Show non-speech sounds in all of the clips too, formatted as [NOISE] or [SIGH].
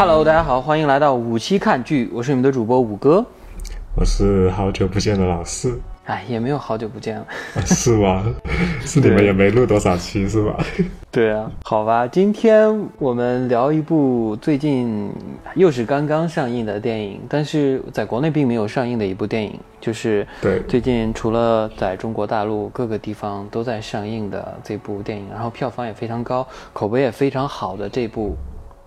Hello，大家好，欢迎来到五期看剧，我是你们的主播五哥。我是好久不见的老四，哎，也没有好久不见了。是吗？[LAUGHS] 是你们也没录多少期是吧？对啊，好吧，今天我们聊一部最近又是刚刚上映的电影，但是在国内并没有上映的一部电影，就是对最近除了在中国大陆各个地方都在上映的这部电影，然后票房也非常高，口碑也非常好的这部《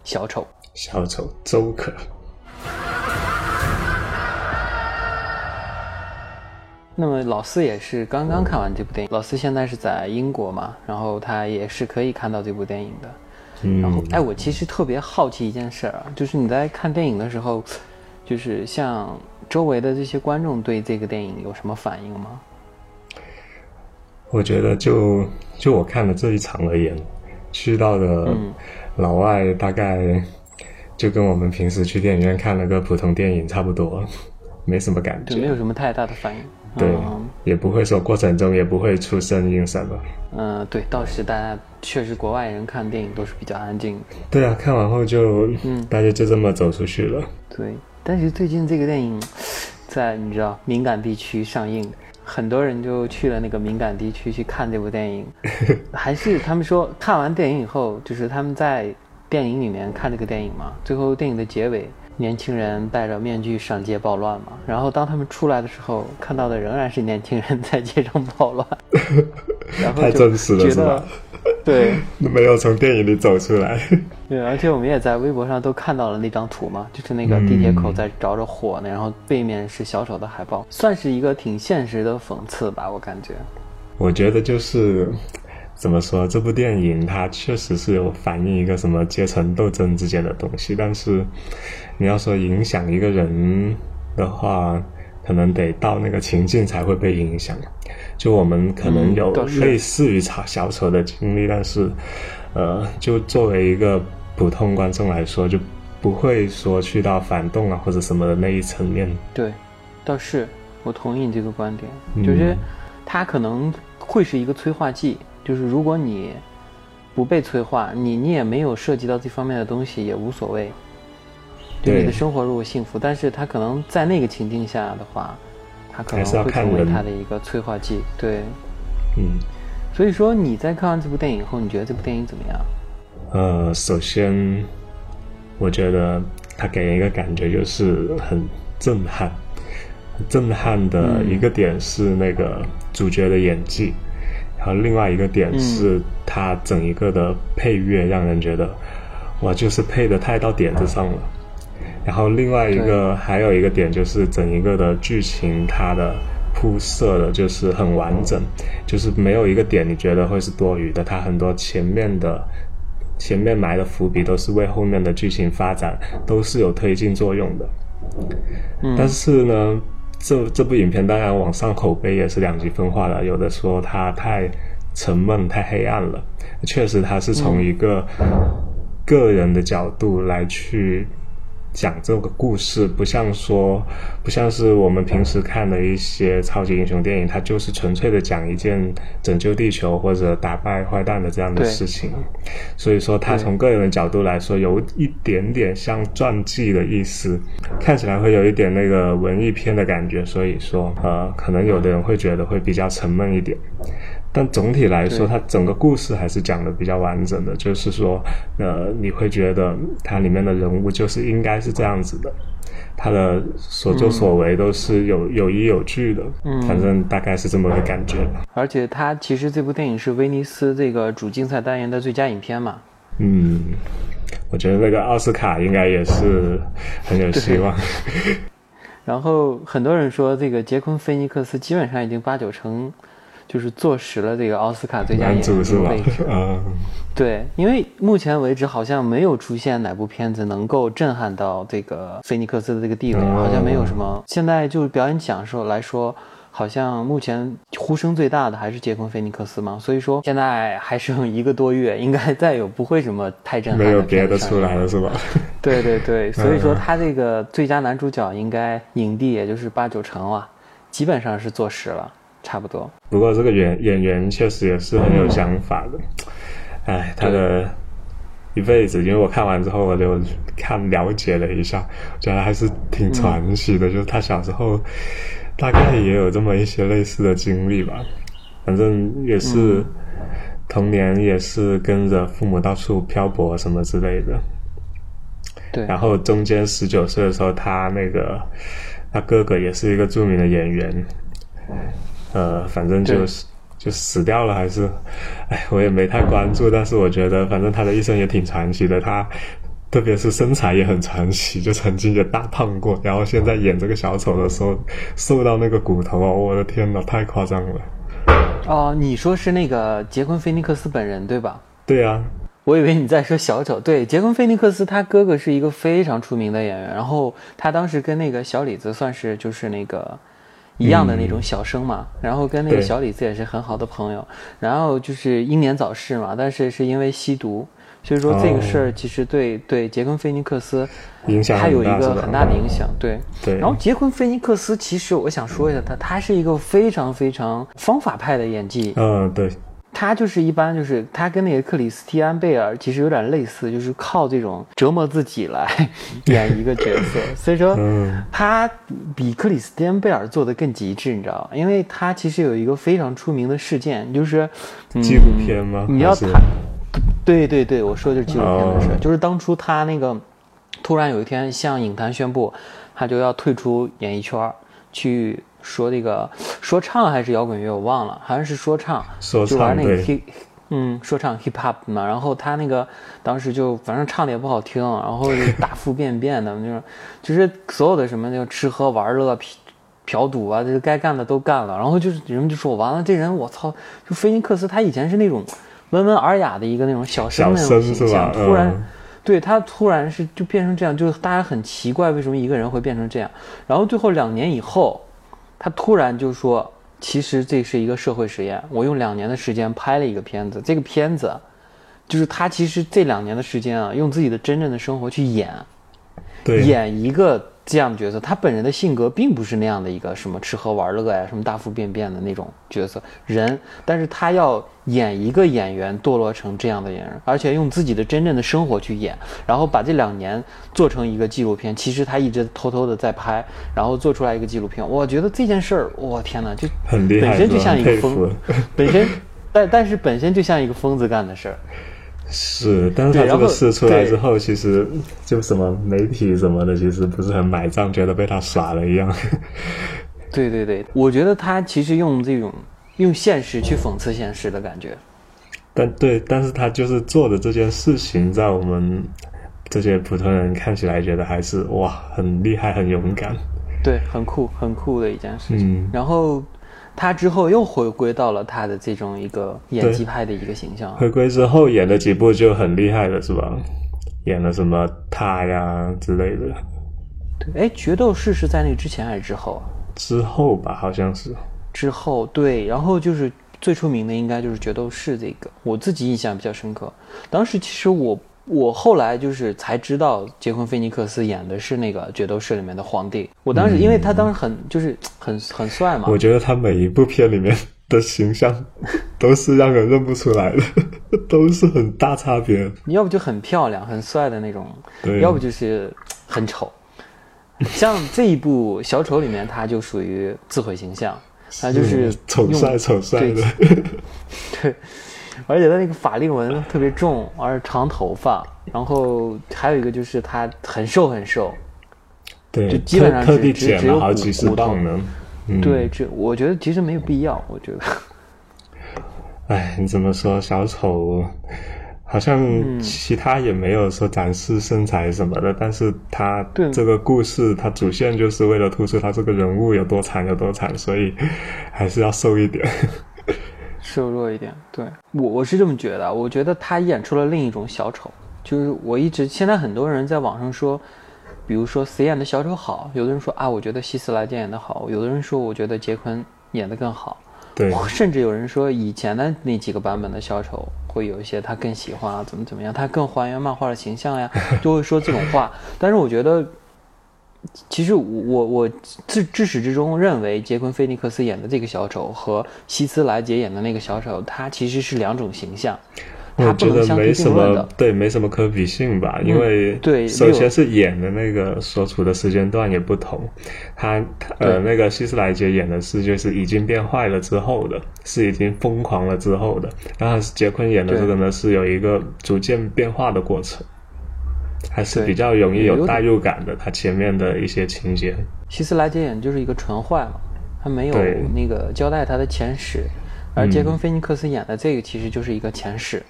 小丑》。小丑周可，那么老四也是刚刚看完这部电影，老四现在是在英国嘛，然后他也是可以看到这部电影的。然后嗯，，哎，我其实特别好奇一件事儿啊，就是你在看电影的时候，就是像周围的这些观众对这个电影有什么反应吗？我觉得就就我看的这一场而言，去到的老外大概就跟我们平时去电影院看了个普通电影差不多，没什么感就没。有什么太大的反应。对嗯，也不会说过程中也不会出声音什么。嗯，对，倒是大家确实国外人看电影都是比较安静的。对啊，看完后就，嗯大家就这么走出去了。对，但是最近这个电影在你知道敏感地区上映，很多人就去了那个敏感地区去看这部电影，[LAUGHS] 还是他们说看完电影以后，就是他们在电影里面看这个电影嘛，最后电影的结尾。年轻人戴着面具上街暴乱嘛，然后当他们出来的时候，看到的仍然是年轻人在街上暴乱，[LAUGHS] 然后就太真实了觉得是吧？对，没有从电影里走出来。[LAUGHS] 对，而且我们也在微博上都看到了那张图嘛，就是那个地铁口在着着火呢，然后背面是小丑的海报，算是一个挺现实的讽刺吧，我感觉。我觉得就是怎么说，这部电影它确实是有反映一个什么阶层斗争之间的东西，但是你要说影响一个人的话，可能得到那个情境才会被影响。就我们可能有类似于小小丑的经历，但是呃，就作为一个普通观众来说，就不会说去到反动啊或者什么的那一层面。对，倒是我同意你这个观点，嗯就是它可能会是一个催化剂，就是如果你不被催化，你你也没有涉及到这方面的东西也无所谓，就对你的生活如果幸福，但是他可能在那个情境下的话，他可能会成为他的一个催化剂，对。嗯。所以说你在看完这部电影以后，你觉得这部电影怎么样？呃，首先，我觉得它给人一个感觉就是很震撼。震撼的一个点是那个主角的演技，然后另外一个点是它整一个的配乐让人觉得，哇，就是配的太到点子上了。然后另外一个还有一个点就是整一个的剧情它的铺设的就是很完整，就是没有一个点你觉得会是多余的，它很多前面的前面埋的伏笔都是为后面的剧情发展都是有推进作用的。嗯。但是呢，这这部影片当然网上口碑也是两极分化的，有的说它太沉闷、太黑暗了，确实它是从一个个人的角度来去讲这个故事，不像说不像是我们平时看的一些超级英雄电影，它就是纯粹的讲一件拯救地球或者打败坏蛋的这样的事情。所以说，它从个人的角度来说，有一点点像传记的意思，看起来会有一点那个文艺片的感觉。所以说，呃，可能有的人会觉得会比较沉闷一点。但总体来说，它整个故事还是讲的比较完整的，就是说，呃，你会觉得它里面的人物就是应该是这样子的，他的所作所为都是有、有依有据的，嗯反正大概是这么个感觉吧。而且它其实这部电影是威尼斯这个主竞赛单元的最佳影片嘛。嗯，我觉得那个奥斯卡应该也是很有希望。然后很多人说这个杰昆·菲尼克斯基本上已经八九成就是坐实了这个奥斯卡最佳男主是吧？嗯，对，因为目前为止好像没有出现哪部片子能够震撼到这个菲尼克斯的这个地位，哦好像没有什么。现在就表演奖受来说，好像目前呼声最大的还是杰昆·菲尼克斯嘛，所以说现在还剩一个多月，应该再有不会什么太震撼没有的别的出来了是吧？[LAUGHS] 对对对，所以说嗯他这个最佳男主角应该影帝也就是八九成了，基本上是坐实了，差不多。不过这个演演员确实也是很有想法的，哎，他的一辈子。因为我看完之后，我就看了解了一下，觉得还是挺传奇的。就是他小时候大概也有这么一些类似的经历吧，反正也是童年也是跟着父母到处漂泊什么之类的。对，然后中间十九岁的时候，他那个他哥哥也是一个著名的演员，呃，反正就是就死掉了，还是，哎，我也没太关注，但是我觉得反正他的一生也挺传奇的，他特别是身材也很传奇，就曾经也大胖过，然后现在演这个小丑的时候瘦到那个骨头哦，我的天呐，太夸张了。哦，你说是那个杰昆·菲尼克斯本人对吧？对啊。我以为你在说小丑，对，杰昆·菲尼克斯他哥哥是一个非常出名的演员，然后他当时跟那个小李子算是就是那个一样的那种小生嘛，然后跟那个小李子也是很好的朋友，然后就是英年早逝嘛，但是是因为吸毒，所以说这个事儿其实对对杰昆·菲尼克斯影响他有一个很大的影响，对对。然后杰昆·菲尼克斯其实我想说一下他，他是一个非常非常方法派的演技，嗯，对。他就是一般，就是他跟那个克里斯蒂安贝尔其实有点类似，就是靠这种折磨自己来 [LAUGHS] 演一个角色。[LAUGHS] 所以说，他比克里斯蒂安贝尔做的更极致，你知道吗？因为他其实有一个非常出名的事件，就是纪录片吗？你要谈，对对对，我说的就是纪录片的事，就是当初他那个突然有一天向影坛宣布，他就要退出演艺圈去。说那个说唱还是摇滚乐，我忘了，好像是说唱，就玩那个 hip，嗯，说唱 hip hop 嘛。然后他那个当时就反正唱的也不好听，然后大腹便便的 [LAUGHS] 就是，就是所有的什么那个吃喝玩乐、嫖嫖赌啊，这该干的都干了。然后就是人们就说，完了这人我操，就菲尼克斯他以前是那种温文尔雅的一个那种小生那种形象，突然对他突然是就变成这样，就大家很奇怪为什么一个人会变成这样。然后最后两年以后。他突然就说：“其实这是一个社会实验，我用两年的时间拍了一个片子。这个片子，就是他其实这两年的时间啊，用自己的真正的生活去演，演一个。”这样的角色，他本人的性格并不是那样的一个什么吃喝玩乐呀，什么大腹便便的那种角色人，但是他要演一个演员堕落成这样的演员，而且用自己的真正的生活去演，然后把这两年做成一个纪录片。其实他一直偷偷的在拍，然后做出来一个纪录片。我觉得这件事儿，我天哪，就本身就像一个疯，本身，但但是本身就像一个疯子干的事儿。是，但是他这个事出来之后，其实就什么媒体什么的，其实不是很买账，觉得被他耍了一样。[LAUGHS] 对对对，我觉得他其实用这种用现实去讽刺现实的感觉。但对，但是他就是做的这件事情，在我们这些普通人看起来，觉得还是哇，很厉害，很勇敢。对，很酷，很酷的一件事情。然后。他之后又回归到了他的这种一个演技派的一个形象。回归之后演了几部就很厉害了，是吧？演了什么他呀之类的。对，哎，决斗士是在那之前还是之后啊？之后吧，好像是。之后，对，然后就是最出名的应该就是决斗士这个，我自己印象比较深刻。当时其实我。我后来就是才知道，杰昆·菲尼克斯演的是那个《角斗士》里面的皇帝。我当时，因为他当时很就是很很帅嘛。我觉得他每一部片里面的形象都是让人认不出来的，[LAUGHS] 都是很大差别。你要不就很漂亮、很帅的那种，要不就是很丑。像这一部《小丑》里面，他就属于自毁形象，他就是丑帅丑帅的。对。[LAUGHS] 而且他那个法令纹特别重，而且长头发，然后还有一个就是他很瘦很瘦，对，就基本上特地减了好几十磅呢。对，这我觉得其实没有必要，我觉得。哎，你怎么说？小丑好像其他也没有说展示身材什么的，但是他这个故事，他主线就是为了突出他这个人物有多惨有多惨，所以还是要瘦一点。瘦弱一点，对我我是这么觉得。我觉得他演出了另一种小丑，就是我一直现在很多人在网上说，比如说谁演的小丑好，有的人说啊，我觉得希斯莱杰演的好，有的人说我觉得杰昆演的更好，对，甚至有人说以前的那几个版本的小丑会有一些他更喜欢啊，怎么怎么样，他更还原漫画的形象呀，[LAUGHS] 就会说这种话。但是我觉得。其实我我自至始至终认为，杰昆·菲尼克斯演的这个小丑和希斯莱杰演的那个小丑，他其实是两种形象。它不能相提并论的。对，没什么可比性吧？因为对，首先是演的那个所处的时间段也不同。他呃，那个希斯莱杰演的是就是已经变坏了之后的，是已经疯狂了之后的。然后杰昆演的这个呢，是有一个逐渐变化的过程，还是比较容易有代入感的。他前面的一些情节，希斯莱杰演就是一个纯坏嘛，他没有那个交代他的前史。而杰昆·菲尼克斯演的这个其实就是一个前史。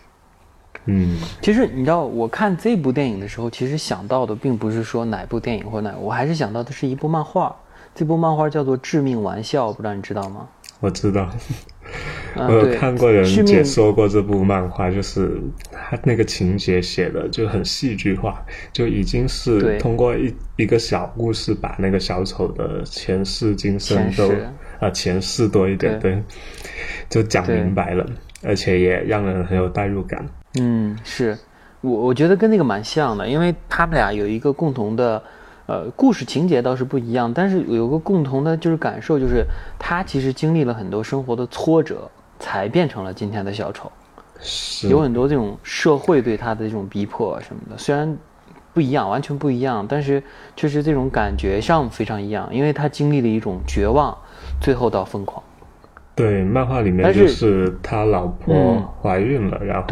嗯，其实你知道，我看这部电影的时候，其实想到的并不是说哪部电影或哪，我还是想到的是一部漫画。这部漫画叫做《致命玩笑》，不知道你知道吗？我知道，我有看过人解说过这部漫画，就是他那个情节写的就很戏剧化，就已经是通过一一个小故事把那个小丑的前世今生都啊前世多一点对。就讲明白了，而且也让人很有代入感。嗯，是。我我觉得跟那个蛮像的，因为他们俩有一个共同的，呃，故事情节倒是不一样，但是有个共同的就是感受，就是他其实经历了很多生活的挫折，才变成了今天的小丑。是有很多这种社会对他的这种逼迫什么的，虽然不一样，完全不一样，但是确实这种感觉上非常一样，因为他经历了一种绝望，最后到疯狂。对，漫画里面就是他老婆怀孕了，然后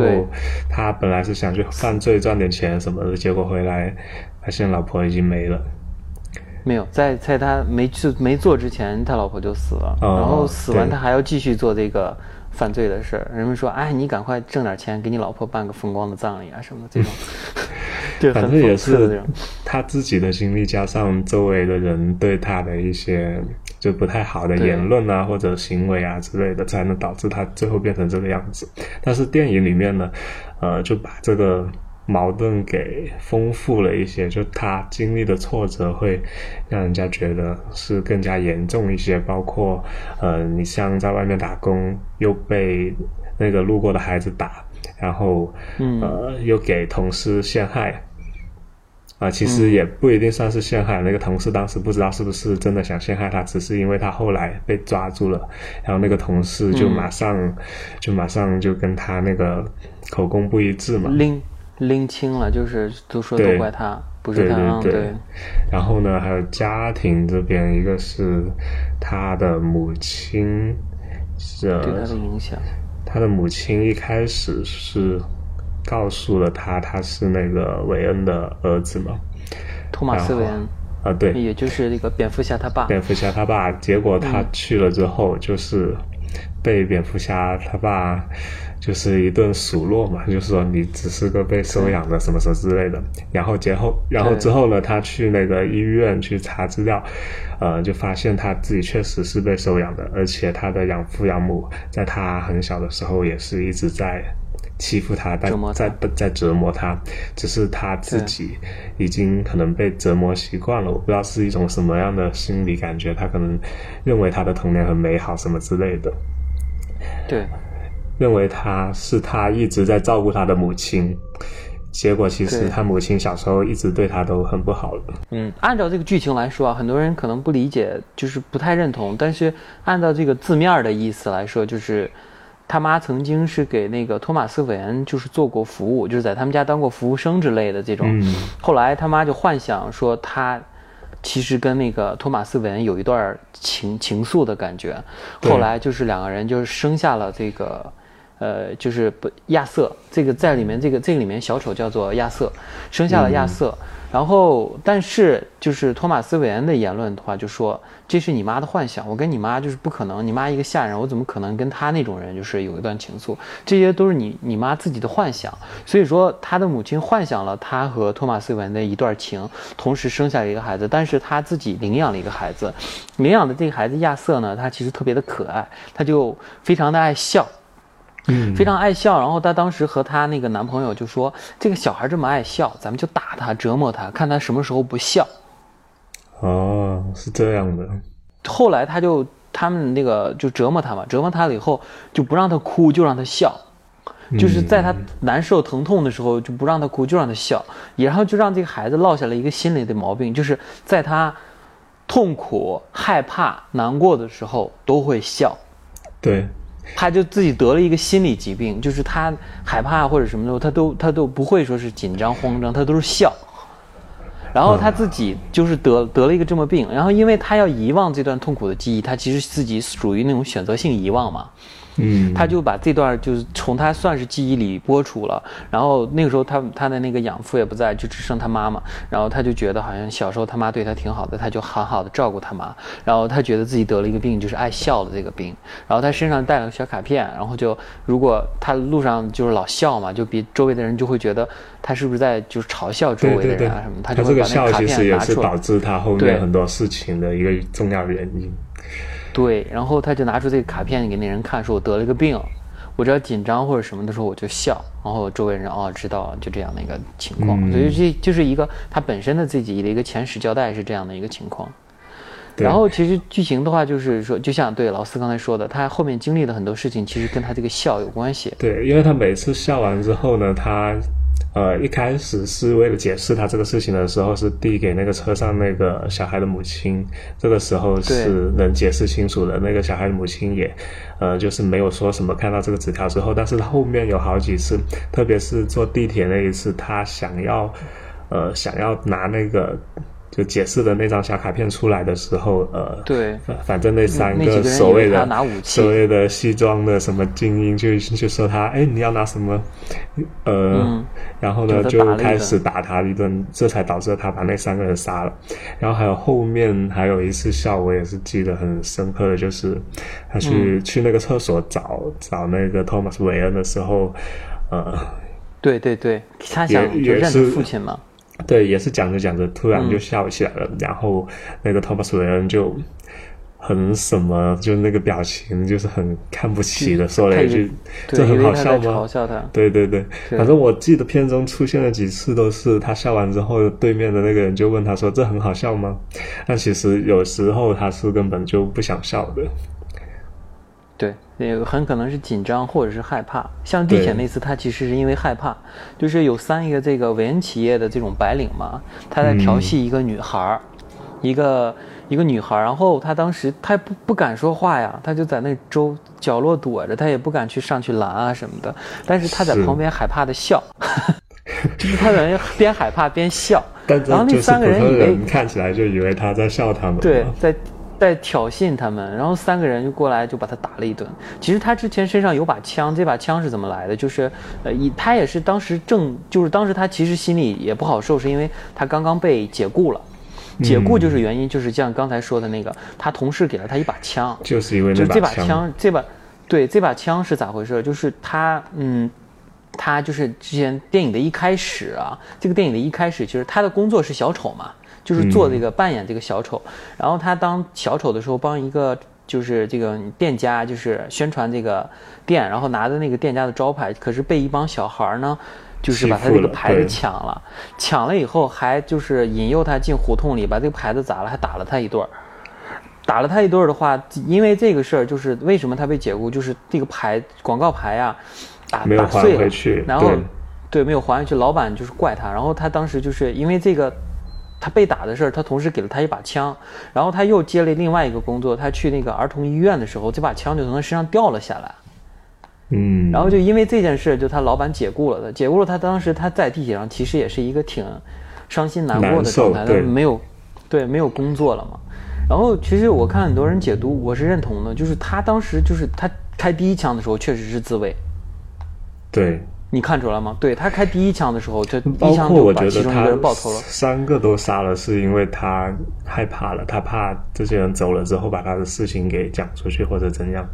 他本来是想去犯罪赚点钱什么的，结果回来发现老婆已经没了。没有，在在他没去没做之前，他老婆就死了，然后死完他还要继续做这个犯罪的事儿。人们说：“哎，你赶快挣点钱，给你老婆办个风光的葬礼啊什么的这种。[LAUGHS] ”对反正也是他自己的经历加上周围的人对他的一些。就不太好的言论啊，或者行为啊之类的，才能导致他最后变成这个样子。但是电影里面呢，呃，就把这个矛盾给丰富了一些，就他经历的挫折会让人家觉得是更加严重一些。包括呃，你像在外面打工，又被那个路过的孩子打，然后呃，又给同事陷害。啊，其实也不一定算是陷害。那个同事当时不知道是不是真的想陷害他，只是因为他后来被抓住了，然后那个同事就马上就马上就跟他那个口供不一致嘛，拎拎清了，就是都说都怪他，不是他。对。然后呢，还有家庭这边，一个是他的母亲，是对他的影响。他的母亲一开始是。告诉了他他是那个韦恩的儿子嘛，托马斯韦恩啊，对，也就是那个蝙蝠侠他爸。蝙蝠侠他爸，结果他去了之后，就是被蝙蝠侠他爸就是一顿数落嘛，就是说你只是个被收养的什么什么之类的。然后节后，然后之后呢，他去那个医院去查资料，呃，就发现他自己确实是被收养的，而且他的养父养母在他很小的时候也是一直在。欺负他，但在在折磨他，只是他自己已经可能被折磨习惯了。我不知道是一种什么样的心理感觉，他可能认为他的童年很美好，什么之类的。对，认为他是他一直在照顾他的母亲，结果其实他母亲小时候一直对他都很不好的。嗯，按照这个剧情来说啊，很多人可能不理解，就是不太认同。但是按照这个字面的意思来说，就是。他妈曾经是给那个托马斯·韦恩就是做过服务，就是在他们家当过服务生之类的这种。后来他妈就幻想说他其实跟那个托马斯·韦恩有一段情情愫的感觉。后来就是两个人就是生下了这个，呃，就是不亚瑟。这个在里面这个这个里面小丑叫做亚瑟，生下了亚瑟。然后，但是就是托马斯·韦恩的言论的话，就说这是你妈的幻想，我跟你妈就是不可能，你妈一个下人，我怎么可能跟他那种人就是有一段情愫？这些都是你你妈自己的幻想。所以说，他的母亲幻想了他和托马斯·韦恩的一段情，同时生下了一个孩子，但是他自己领养了一个孩子，领养的这个孩子亚瑟呢，他其实特别的可爱，他就非常的爱笑。嗯，非常爱笑。然后她当时和她那个男朋友就说：“这个小孩这么爱笑，咱们就打他，折磨他，看他什么时候不笑。”哦，是这样的。后来他就他们那个就折磨他嘛，折磨他了以后就不让他哭，就让他笑，就是在他难受疼痛的时候就不让他哭，就让他笑，然后就让这个孩子落下了一个心理的毛病，就是在他痛苦、害怕、难过的时候都会笑。对。他就自己得了一个心理疾病，就是他害怕或者什么的，他都他都不会说是紧张慌张，他都是笑。然后他自己就是得得了一个这么病，然后因为他要遗忘这段痛苦的记忆，他其实自己属于那种选择性遗忘嘛。嗯，他就把这段就是从他算是记忆里播出了，然后那个时候他他的那个养父也不在，就只剩他妈妈，然后他就觉得好像小时候他妈对他挺好的，他就好好的照顾他妈，然后他觉得自己得了一个病，就是爱笑的这个病，然后他身上带了个小卡片，然后就如果他路上就是老笑嘛，就比周围的人就会觉得他是不是在就是嘲笑周围的人啊什么，他就会把那个卡片拿出来。这个笑其实也是导致他后面很多事情的一个重要原因。对，然后他就拿出这个卡片给那人看，说我得了一个病。我只要紧张或者什么的时候，我就笑，然后周围人哦知道就这样的一个情况，所以这就是一个他本身的自己的一个前史交代是这样的一个情况。然后其实剧情的话，就是说，就像对老四刚才说的，他后面经历的很多事情，其实跟他这个笑有关系。对，因为他每次笑完之后呢，他。呃，一开始是为了解释他这个事情的时候，是递给那个车上那个小孩的母亲。这个时候是能解释清楚的。那个小孩的母亲也，呃，就是没有说什么。看到这个纸条之后，但是他后面有好几次，特别是坐地铁那一次，他想要，呃，想要拿那个。就解释的那张小卡片出来的时候，呃，对，反反正那三个所谓的所谓的西装的什么精英就就说他，哎，你要拿什么？呃，然后呢就开始打他一顿，这才导致他把那三个人杀了。然后还有后面还有一次笑，我也是记得很深刻的，就是他去去那个厕所找找那个托马斯韦恩的时候，呃，对对对，他想就认父亲嘛。对，也是讲着讲着，突然就笑起来了。然后那个托马斯韦恩就很什么，就那个表情，就是很看不起的说了一句：“这很好笑吗？”嘲笑他。对对对，反正我记得片中出现了几次，都是他笑完之后，对面的那个人就问他说：“这很好笑吗？”但其实有时候他是根本就不想笑的。对，那个很可能是紧张或者是害怕。像地铁那次，他其实是因为害怕，就是有三个这个韦恩企业的这种白领嘛，他在调戏一个女孩儿，一个一个女孩儿，然后他当时他不不敢说话呀，他就在那周角落躲着，他也不敢去上去拦啊什么的，但是他在旁边害怕的笑，[LAUGHS] 就是他在那 [LAUGHS] 边害怕边笑，然后那三个人以为看起来就以为他在笑他们，对，在。在挑衅他们，然后三个人就过来就把他打了一顿。其实他之前身上有把枪，这把枪是怎么来的？就是，呃，以他也是当时正，就是当时他其实心里也不好受，是因为他刚刚被解雇了。解雇就是原因，就是像刚才说的那个，他同事给了他一把枪，就是因为就这把枪，这把，对，这把枪是咋回事？就是他，嗯，他就是之前电影的一开始啊，这个电影的一开始，就是他的工作是小丑嘛。就是做这个扮演这个小丑，然后他当小丑的时候，帮一个就是这个店家就是宣传这个店，然后拿着那个店家的招牌，可是被一帮小孩呢，就是把他这个牌子抢了，抢了以后还就是引诱他进胡同里，把这个牌子砸了，还打了他一顿儿，打了他一顿儿的话，因为这个事儿就是为什么他被解雇，就是这个牌广告牌呀打打碎了，然后对没有还回去，老板就是怪他，然后他当时就是因为这个。他被打的事儿，他同时给了他一把枪，然后他又接了另外一个工作，他去那个儿童医院的时候，这把枪就从他身上掉了下来。嗯，然后就因为这件事，就他老板解雇了他，解雇了他。当时他在地铁上，其实也是一个挺伤心难过的状态，他没有，对，没有工作了嘛。然后其实我看很多人解读，我是认同的，就是他当时就是他开第一枪的时候，确实是自卫。对。你看出来吗？对他开第一枪的时候，就把其中一个人爆头了三个都杀了，是因为他害怕了，他怕这些人走了之后把他的事情给讲出去或者怎样。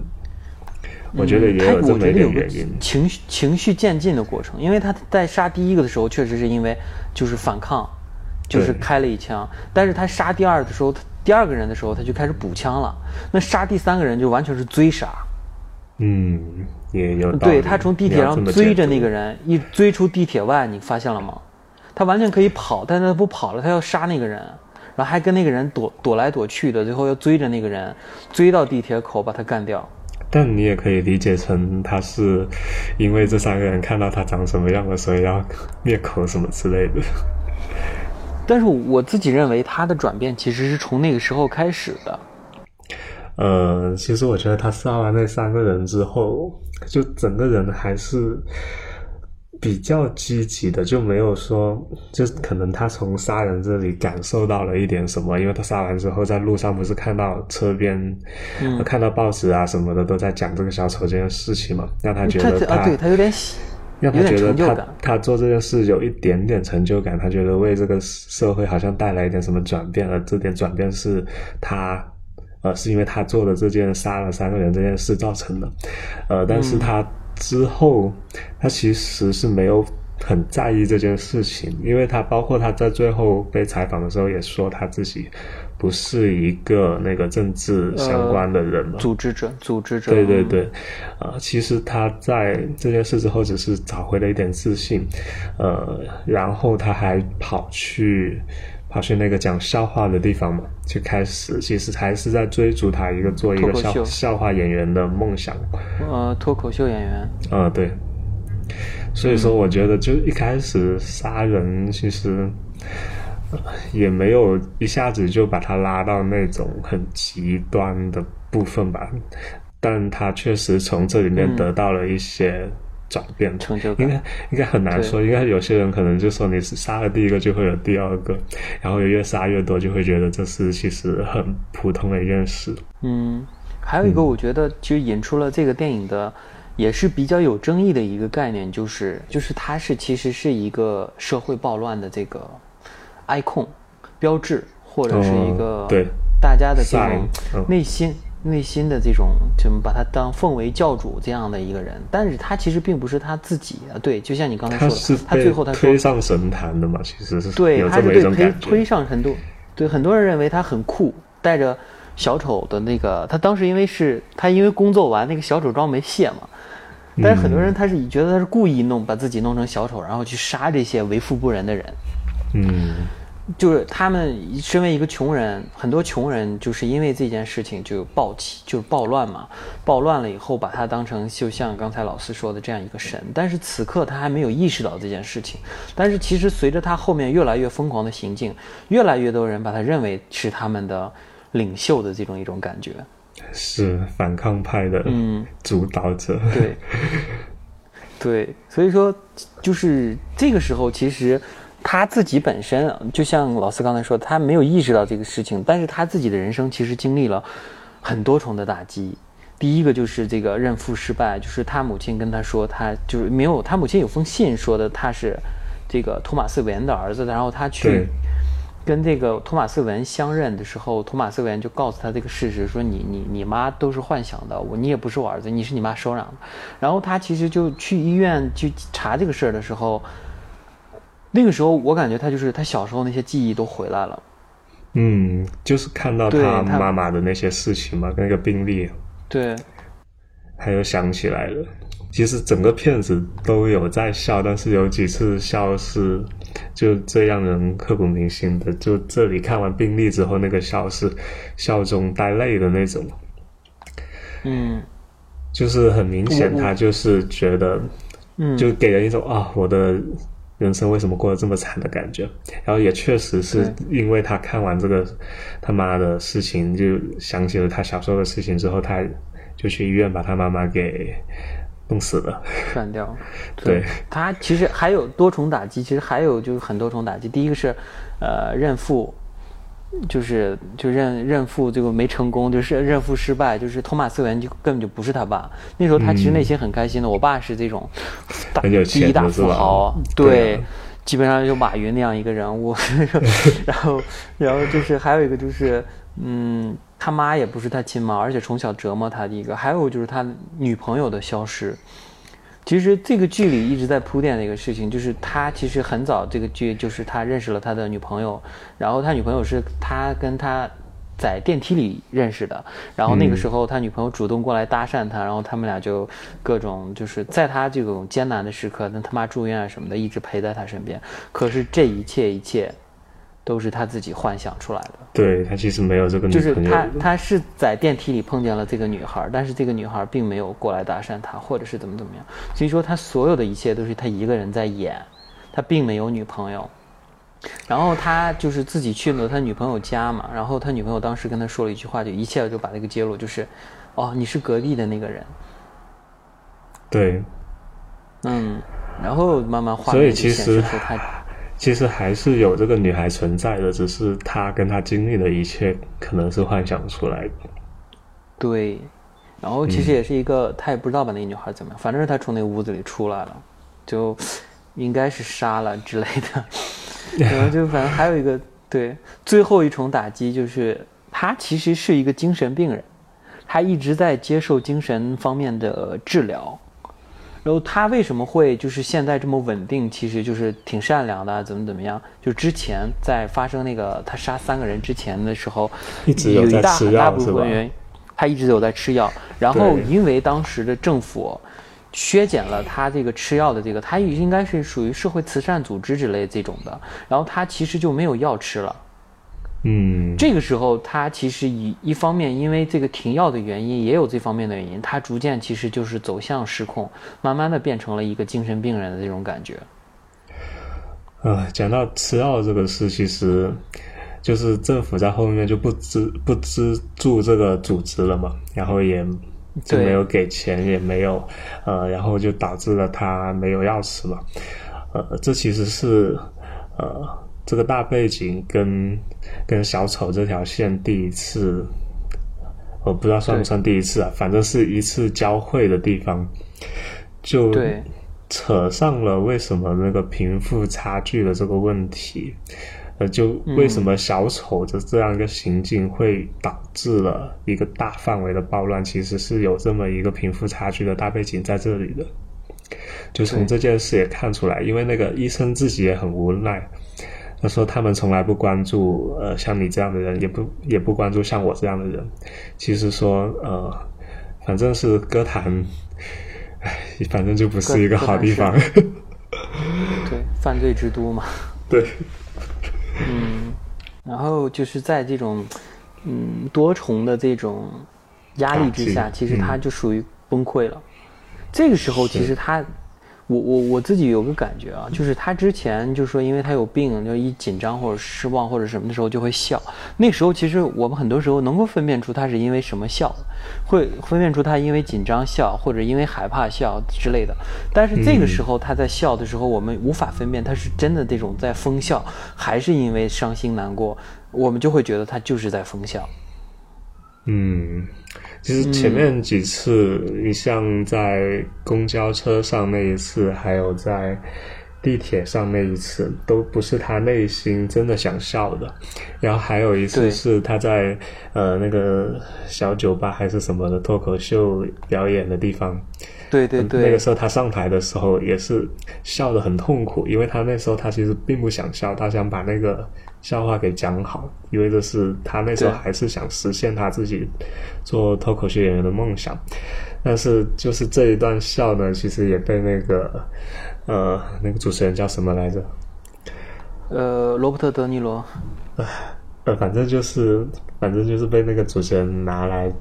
我觉得也有这么一点原因。情绪情绪渐进的过程，因为他在杀第一个的时候，确实是因为就是反抗，就是开了一枪。但是他杀第二的时候，第二个人的时候，他就开始补枪了。那杀第三个人就完全是追杀。嗯。也有对他从地铁上追着那个人，一追出地铁外，你发现了吗？他完全可以跑，但他不跑了，他要杀那个人，然后还跟那个人躲躲来躲去的，最后要追着那个人，追到地铁口把他干掉。但你也可以理解成他是因为这三个人看到他长什么样了，所以要灭口什么之类的。[LAUGHS] 但是我自己认为他的转变其实是从那个时候开始的。呃，其实我觉得他杀完那三个人之后，就整个人还是比较积极的，就没有说，就可能他从杀人这里感受到了一点什么，因为他杀完之后在路上不是看到车边，嗯。看到报纸啊什么的都在讲这个小丑这件事情嘛，让他觉他得啊，对他有点喜，让他觉得他他做这件事有一点点成就感，他觉得为这个社会好像带来一点什么转变，而这点转变是他，呃，是因为他做的这件杀了三个人这件事造成的，呃，但是他之后他其实是没有很在意这件事情，因为他包括他在最后被采访的时候也说他自己不是一个那个政治相关的人嘛，组织者，组织者，嗯，对对对，呃，其实他在这件事之后只是找回了一点自信，呃，然后他还跑去跑去那个讲笑话的地方嘛，就开始其实还是在追逐他一个做一个笑笑话演员的梦想，呃，脱口秀演员，呃，对，所以说我觉得就一开始杀人其实。呃也没有一下子就把他拉到那种很极端的部分吧，但他确实从这里面嗯。得到了一些转变。成就感应该应该很难说，应该有些人可能就说你是杀了第一个就会有第二个，然后越杀越多，就会觉得这是其实很普通的一件事。嗯，还有一个我觉得其实引出了这个电影的，也是比较有争议的一个概念，就是就是它是其实是一个社会暴乱的这个 icon 标志，或者是一个哦对大家的这种嗯内心。内心的这种，就把他当奉为教主这样的一个人，但是他其实并不是他自己啊。对，就像你刚才说的，他最后他说推上神坛的嘛，其实是对，推种感觉。推上很多，对很多人认为他很酷，带着小丑的那个，他当时因为是他因为工作完那个小丑妆没卸嘛，但是很多人他是觉得他是故意弄把自己弄成小丑，然后去杀这些为富不仁的人，嗯，就是他们身为一个穷人，很多穷人就是因为这件事情就暴起，就是暴乱嘛。暴乱了以后，把他当成就像刚才老师说的这样一个神，但是此刻他还没有意识到这件事情。但是其实随着他后面越来越疯狂的行径，越来越多人把他认为是他们的领袖的这种一种感觉。是反抗派的嗯主导者。对，对，所以说就是这个时候，其实他自己本身，就像老四刚才说，他没有意识到这个事情，但是他自己的人生其实经历了很多重的打击。第一个就是这个认父失败，就是他母亲跟他说，他就是没有，他母亲有封信说的他是这个托马斯·韦恩的儿子，然后他去跟这个托马斯·韦恩相认的时候，托马斯·韦恩就告诉他这个事实，说你你你妈都是幻想的，我你也不是我儿子，你是你妈收养的。然后他其实就去医院去查这个事儿的时候，那个时候我感觉他就是他小时候那些记忆都回来了。嗯，就是看到他他妈妈的那些事情嘛，那个病例，对，他又想起来了。其实整个片子都有在笑，但是有几次笑是就最让人刻骨铭心的。就这里看完病例之后，那个笑是笑中带泪的那种，嗯就是很明显，他就是觉得嗯，就给人一种啊，我的人生为什么过得这么惨的感觉。然后也确实是因为他看完这个他妈的事情，就想起了他小时候的事情之后，他就去医院把他妈妈给弄死了。[LAUGHS] 干掉。对，他其实还有多重打击，其实还有就是很多重打击。第一个是，呃，认父，就是就认认父这个没成功，就是认父失败，就是托马斯·韦恩就根本就不是他爸。那时候他其实内心很开心的，我爸是这种大第一大富豪，对对啊。基本上就马云那样一个人物，[LAUGHS] 然后，然后就是还有一个就是，嗯，他妈也不是他亲妈，而且从小折磨他的一个，还有就是他女朋友的消失。其实这个剧里一直在铺垫的一个事情，就是他其实很早这个剧就是他认识了他的女朋友，然后他女朋友是他跟他在电梯里认识的，然后那个时候他女朋友主动过来搭讪他，然后他们俩就各种就是在他这种艰难的时刻，那他妈住院啊什么的，一直陪在他身边。可是这一切一切都是他自己幻想出来的。对他其实没有这个女就是他，他是在电梯里碰见了这个女孩，但是这个女孩并没有过来搭讪他，或者是怎么怎么样。所以说，他所有的一切都是他一个人在演，他并没有女朋友。然后他就是自己去了他女朋友家嘛，然后他女朋友当时跟他说了一句话，就一切就把那个揭露，就是，哦，你是隔壁的那个人，对，嗯，然后慢慢画所以面就显其实示出他，其实还是有这个女孩存在的，只是她跟她经历的一切可能是幻想出来的。对，然后其实也是一个，他也不知道把那个女孩怎么样，反正是他从那个屋子里出来了，就应该是杀了之类的，[LAUGHS] 然后就反正还有一个对最后一重打击就是他其实是一个精神病人，他一直在接受精神方面的治疗。然后他为什么会就是现在这么稳定？其实就是挺善良的，怎么怎么样？就之前在发生那个他杀三个人之前的时候，一直有在一大大部分原因，他一直都有在吃药。然后因为当时的政府削减了他这个吃药的这个，他应该是属于社会慈善组织之类这种的，然后他其实就没有药吃了。嗯，这个时候，他其实以一方面因为这个停药的原因，也有这方面的原因，他逐渐其实就是走向失控，慢慢的变成了一个精神病人的这种感觉。呃，讲到吃药这个事，其实就是政府在后面就不资不资助这个组织了嘛，然后也就没有给钱，也没有呃，然后就导致了他没有药吃嘛。呃，这其实是呃这个大背景跟跟小丑这条线第一次，我不知道算不算第一次啊，反正是一次交汇的地方，就扯上了为什么那个贫富差距的这个问题，呃，就为什么小丑的这样一个行径会导致了一个大范围的暴乱，其实是有这么一个贫富差距的大背景在这里的。就从这件事也看出来，因为那个医生自己也很无奈，他说他们从来不关注呃像你这样的人，也不也不关注像我这样的人。其实说呃，反正是歌坛，唉，反正就不是一个好地方。对，犯罪之都嘛。[LAUGHS] 对，嗯，然后就是在这种嗯多重的这种压力之下，其实他就属于崩溃了。这个时候，其实他，我我我自己有个感觉啊，就是他之前就说，因为他有病，就一紧张或者失望或者什么的时候就会笑。那时候其实我们很多时候能够分辨出他是因为什么笑，会分辨出他因为紧张笑或者因为害怕笑之类的。但是这个时候他在笑的时候，我们无法分辨他是真的这种在疯笑，还是因为伤心难过，我们就会觉得他就是在疯笑。嗯，其实前面几次，你像在公交车上那一次，还有在地铁上那一次，都不是他内心真的想笑的。然后还有一次是他在呃那个小酒吧还是什么的脱口秀表演的地方，对对对，那个时候他上台的时候也是笑得很痛苦，因为他那时候他其实并不想笑，他想把那个笑话给讲好，因为这是他那时候还是想实现他自己做脱口秀演员的梦想。但是就是这一段笑呢，其实也被那个呃那个主持人叫什么来着？呃，罗伯特·德尼罗，呃，反正就是反正就是被那个主持人拿来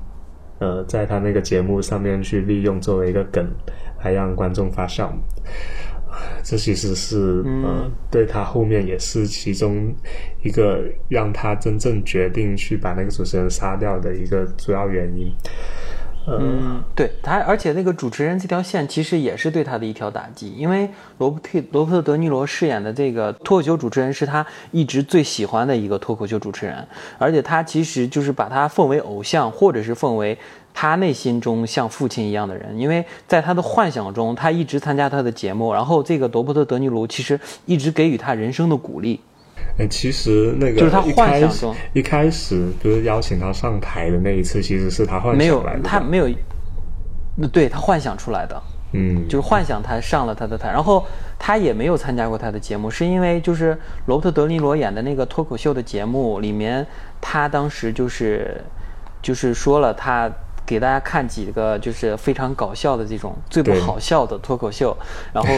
呃在他那个节目上面去利用作为一个梗，还让观众发笑。这其实是呃，对他后面也是其中一个让他真正决定去把那个主持人杀掉的一个主要原因。呃，嗯，对他，而且那个主持人这条线其实也是对他的一条打击，因为罗伯特罗伯特德尼罗饰演的这个脱口秀主持人是他一直最喜欢的一个脱口秀主持人，而且他其实就是把他奉为偶像，或者是奉为他内心中像父亲一样的人，因为在他的幻想中，他一直参加他的节目，然后这个罗伯特德尼罗其实一直给予他人生的鼓励。嗯，其实那个就是他幻想中一开始不是邀请他上台的那一次，其实是他幻没有想来的，他没有，对他幻想出来的。嗯，就是幻想他上了他的台，然后他也没有参加过他的节目，是因为就是罗伯特·德尼罗演的那个脱口秀的节目里面，他当时就是就是说了他给大家看几个就是非常搞笑的这种最不好笑的脱口秀，[LAUGHS] 然后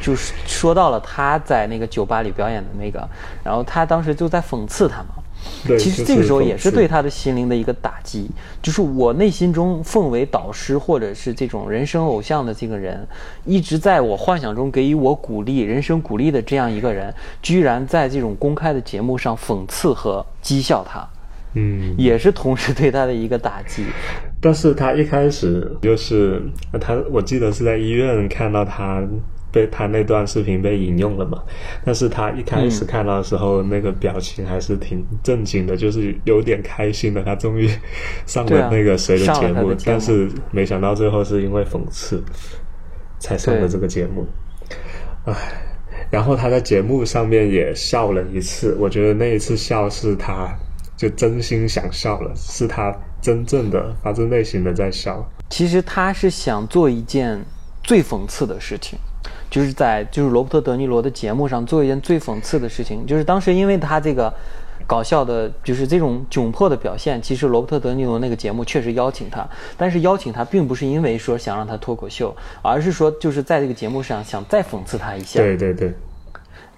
就是说到了他在那个酒吧里表演的那个，然后他当时就在讽刺他嘛。对，其实这个时候也是对他的心灵的一个打击，就是我内心中奉为导师或者是这种人生偶像的这个人，一直在我幻想中给予我鼓励、人生鼓励的这样一个人，居然在这种公开的节目上讽刺和讥笑他，嗯，也是同时对他的一个打击。但是他一开始就是他，我记得是在医院看到他。被他那段视频被引用了嘛？但是他一开始看到的时候，那个表情还是挺正经的，就是有点开心的。他终于上了那个谁的节目，但是没想到最后是因为讽刺才上的这个节目。唉，然后他在节目上面也笑了一次，我觉得那一次笑是他就真心想笑了，是他真正的发自内心的在笑。其实他是想做一件最讽刺的事情。就是在就是罗伯特·德尼罗的节目上做一件最讽刺的事情，就是当时因为他这个搞笑的，就是这种窘迫的表现，其实罗伯特·德尼罗那个节目确实邀请他，但是邀请他并不是因为说想让他脱口秀，而是说就是在这个节目上想再讽刺他一下，对对对，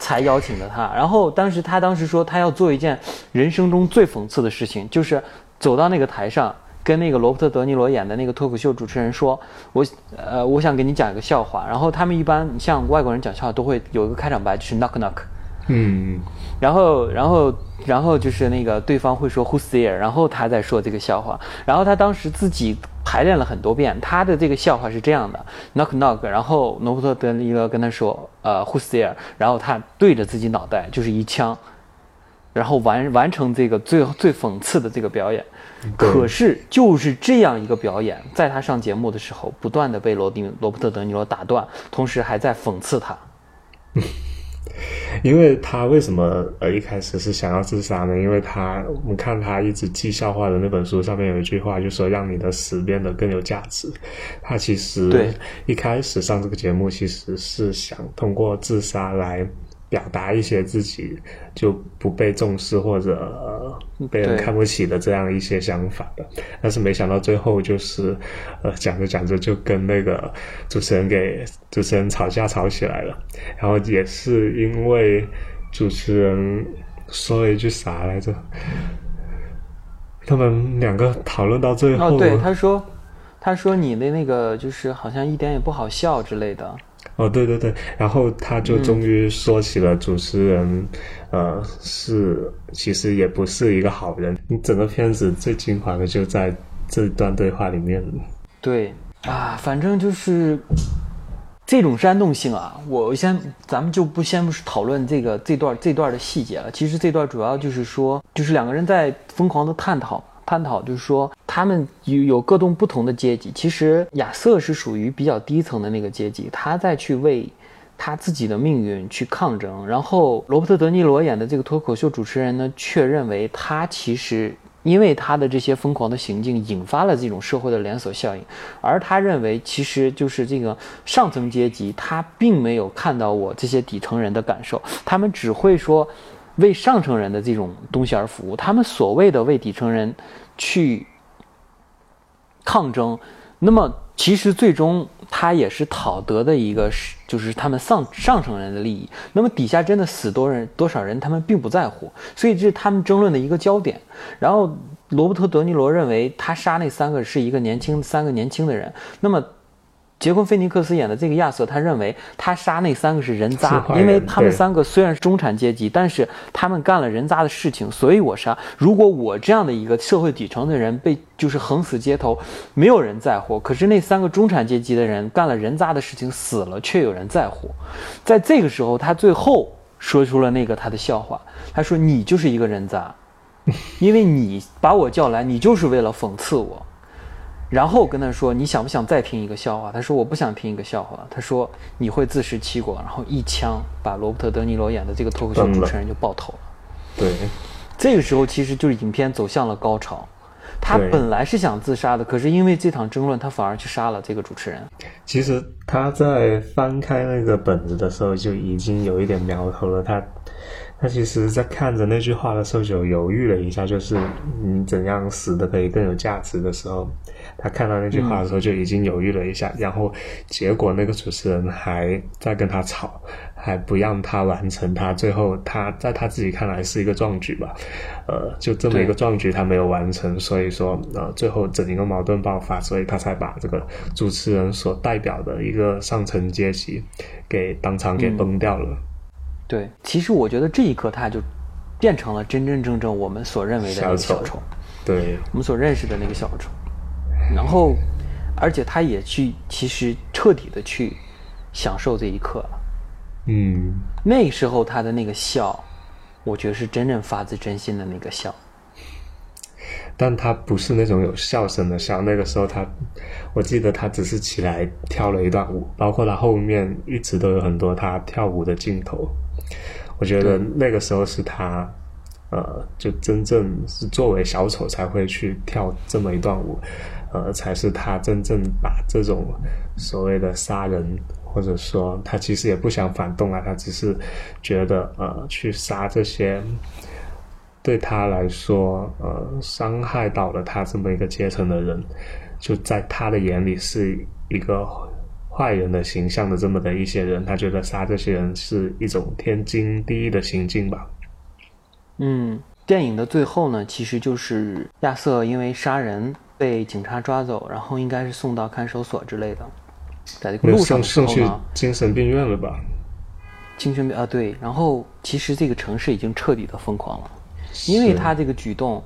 才邀请的他。然后当时他当时说他要做一件人生中最讽刺的事情，就是走到那个台上。跟那个罗伯特·德尼罗演的那个脱口秀主持人说：“我，呃，我想给你讲一个笑话。”然后他们一般像外国人讲笑话都会有一个开场白，就是 “knock knock”。嗯。然后，然后，然后就是那个对方会说 “who's there”，然后他在说这个笑话。然后他当时自己排练了很多遍，他的这个笑话是这样的：“knock knock”，然后罗伯特·德尼罗跟他说：“呃，who's there？” 然后他对着自己脑袋就是一枪，然后完完成这个最最讽刺的这个表演。可是就是这样一个表演，在他上节目的时候，不断的被罗丁罗伯特德尼罗打断，同时还在讽刺他。[LAUGHS] 因为他为什么呃一开始是想要自杀呢？因为他我们看他一直记笑话的那本书上面有一句话，就说让你的死变得更有价值。他其实对一开始上这个节目，其实是想通过自杀来。表达一些自己就不被重视或者被人看不起的这样一些想法的，但是没想到最后就是，呃，讲着讲着就跟那个主持人给主持人吵架吵起来了，然后也是因为主持人说了一句啥来着？他们两个讨论到最后，哦，对，他说，他说你的那个就是好像一点也不好笑之类的。哦，对对对，然后他就终于说起了主持人，呃，是其实也不是一个好人。你整个片子最精华的就在这段对话里面。对啊，反正就是这种煽动性啊，我先咱们就不先不是讨论这个这段这段的细节了。其实这段主要就是说，就是两个人在疯狂的探讨。探讨就是说，他们有有各种不同的阶级。其实亚瑟是属于比较低层的那个阶级，他在去为他自己的命运去抗争。然后罗伯特·德尼罗演的这个脱口秀主持人呢，却认为他其实因为他的这些疯狂的行径引发了这种社会的连锁效应，而他认为其实就是这个上层阶级他并没有看到我这些底层人的感受，他们只会说。为上层人的这种东西而服务，他们所谓的为底层人去抗争，那么其实最终他也是讨得的一个是，就是他们上上层人的利益。那么底下真的死多人多少人，他们并不在乎，所以这是他们争论的一个焦点。然后罗伯特·德尼罗认为他杀那三个是一个年轻三个年轻的人，那么。杰昆·菲尼克斯演的这个亚瑟，他认为他杀那三个是人渣，因为他们三个虽然是中产阶级，但是他们干了人渣的事情，所以我杀。如果我这样的一个社会底层的人被就是横死街头，没有人在乎。可是那三个中产阶级的人干了人渣的事情，死了却有人在乎。在这个时候，他最后说出了那个他的笑话，他说：“你就是一个人渣，因为你把我叫来，你就是为了讽刺我。”然后跟他说：“你想不想再听一个笑话？”他说：“我不想听一个笑话。”他说：“你会自食其果。”然后一枪把罗伯特·德尼罗演的这个脱口秀主持人就爆头了。对，这个时候其实就是影片走向了高潮。他本来是想自杀的，可是因为这场争论，他反而去杀了这个主持人。其实他在翻开那个本子的时候就已经有一点苗头了。他他其实，在看着那句话的时候就犹豫了一下，就是你，怎样死的可以更有价值的时候，他看到那句话的时候就已经犹豫了一下，然后结果那个主持人还在跟他吵，还不让他完成他最后他在他自己看来是一个壮举吧，呃，就这么一个壮举他没有完成，所以说呃最后整一个矛盾爆发，所以他才把这个主持人所代表的一个上层阶级给当场给崩掉了。对，其实我觉得这一刻他就变成了真真正正我们所认为的那个小丑，对，我们所认识的那个小丑。然后，而且他也去，其实彻底的去享受这一刻了。嗯，那时候他的那个笑，我觉得是真正发自真心的那个笑。但他不是那种有笑声的笑。那个时候他，我记得他只是起来跳了一段舞，包括他后面一直都有很多他跳舞的镜头。我觉得那个时候是他，呃，就真正是作为小丑才会去跳这么一段舞，呃，才是他真正把这种所谓的杀人，或者说他其实也不想反动啊，他只是觉得呃，去杀这些对他来说呃伤害到了他这么一个阶层的人，就在他的眼里是一个。坏人的形象的这么的一些人，他觉得杀这些人是一种天经地义的行径吧。嗯，电影的最后呢，其实就是亚瑟因为杀人被警察抓走，然后应该是送到看守所之类的，在这个路上送去精神病院了吧？精神病啊，对。然后其实这个城市已经彻底的疯狂了，因为他这个举动，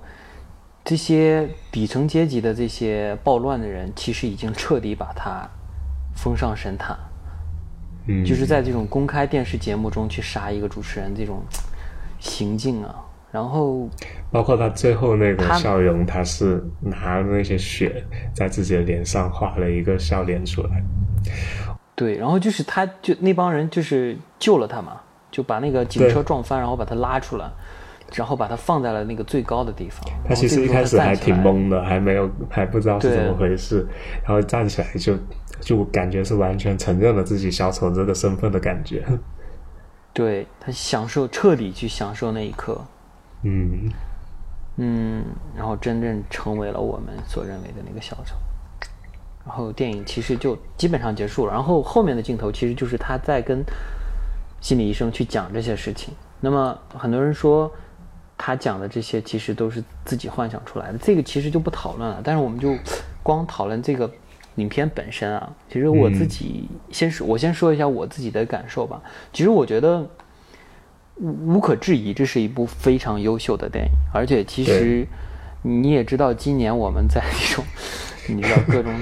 这些底层阶级的这些暴乱的人，其实已经彻底把他。封上神坛，嗯，就是在这种公开电视节目中去杀一个主持人这种行径啊，然后包括他最后那个笑容，他是拿那些血在自己的脸上画了一个笑脸出来。对，然后就是他就那帮人就是救了他嘛，就把那个警车撞翻，然后把他拉出来，然后把他放在了那个最高的地方。他其实一开始还挺懵的，还没有还不知道是怎么回事，然后站起来就。就感觉是完全承认了自己小丑这个身份的感觉，对他享受彻底去享受那一刻，嗯嗯，然后真正成为了我们所认为的那个小丑，然后电影其实就基本上结束了，然后后面的镜头其实就是他在跟心理医生去讲这些事情。那么很多人说他讲的这些其实都是自己幻想出来的，这个其实就不讨论了。但是我们就光讨论这个。影片本身啊，其实我自己先说，我先说一下我自己的感受吧。其实我觉得无无可置疑，这是一部非常优秀的电影。而且其实你也知道，今年我们在这种你知道各种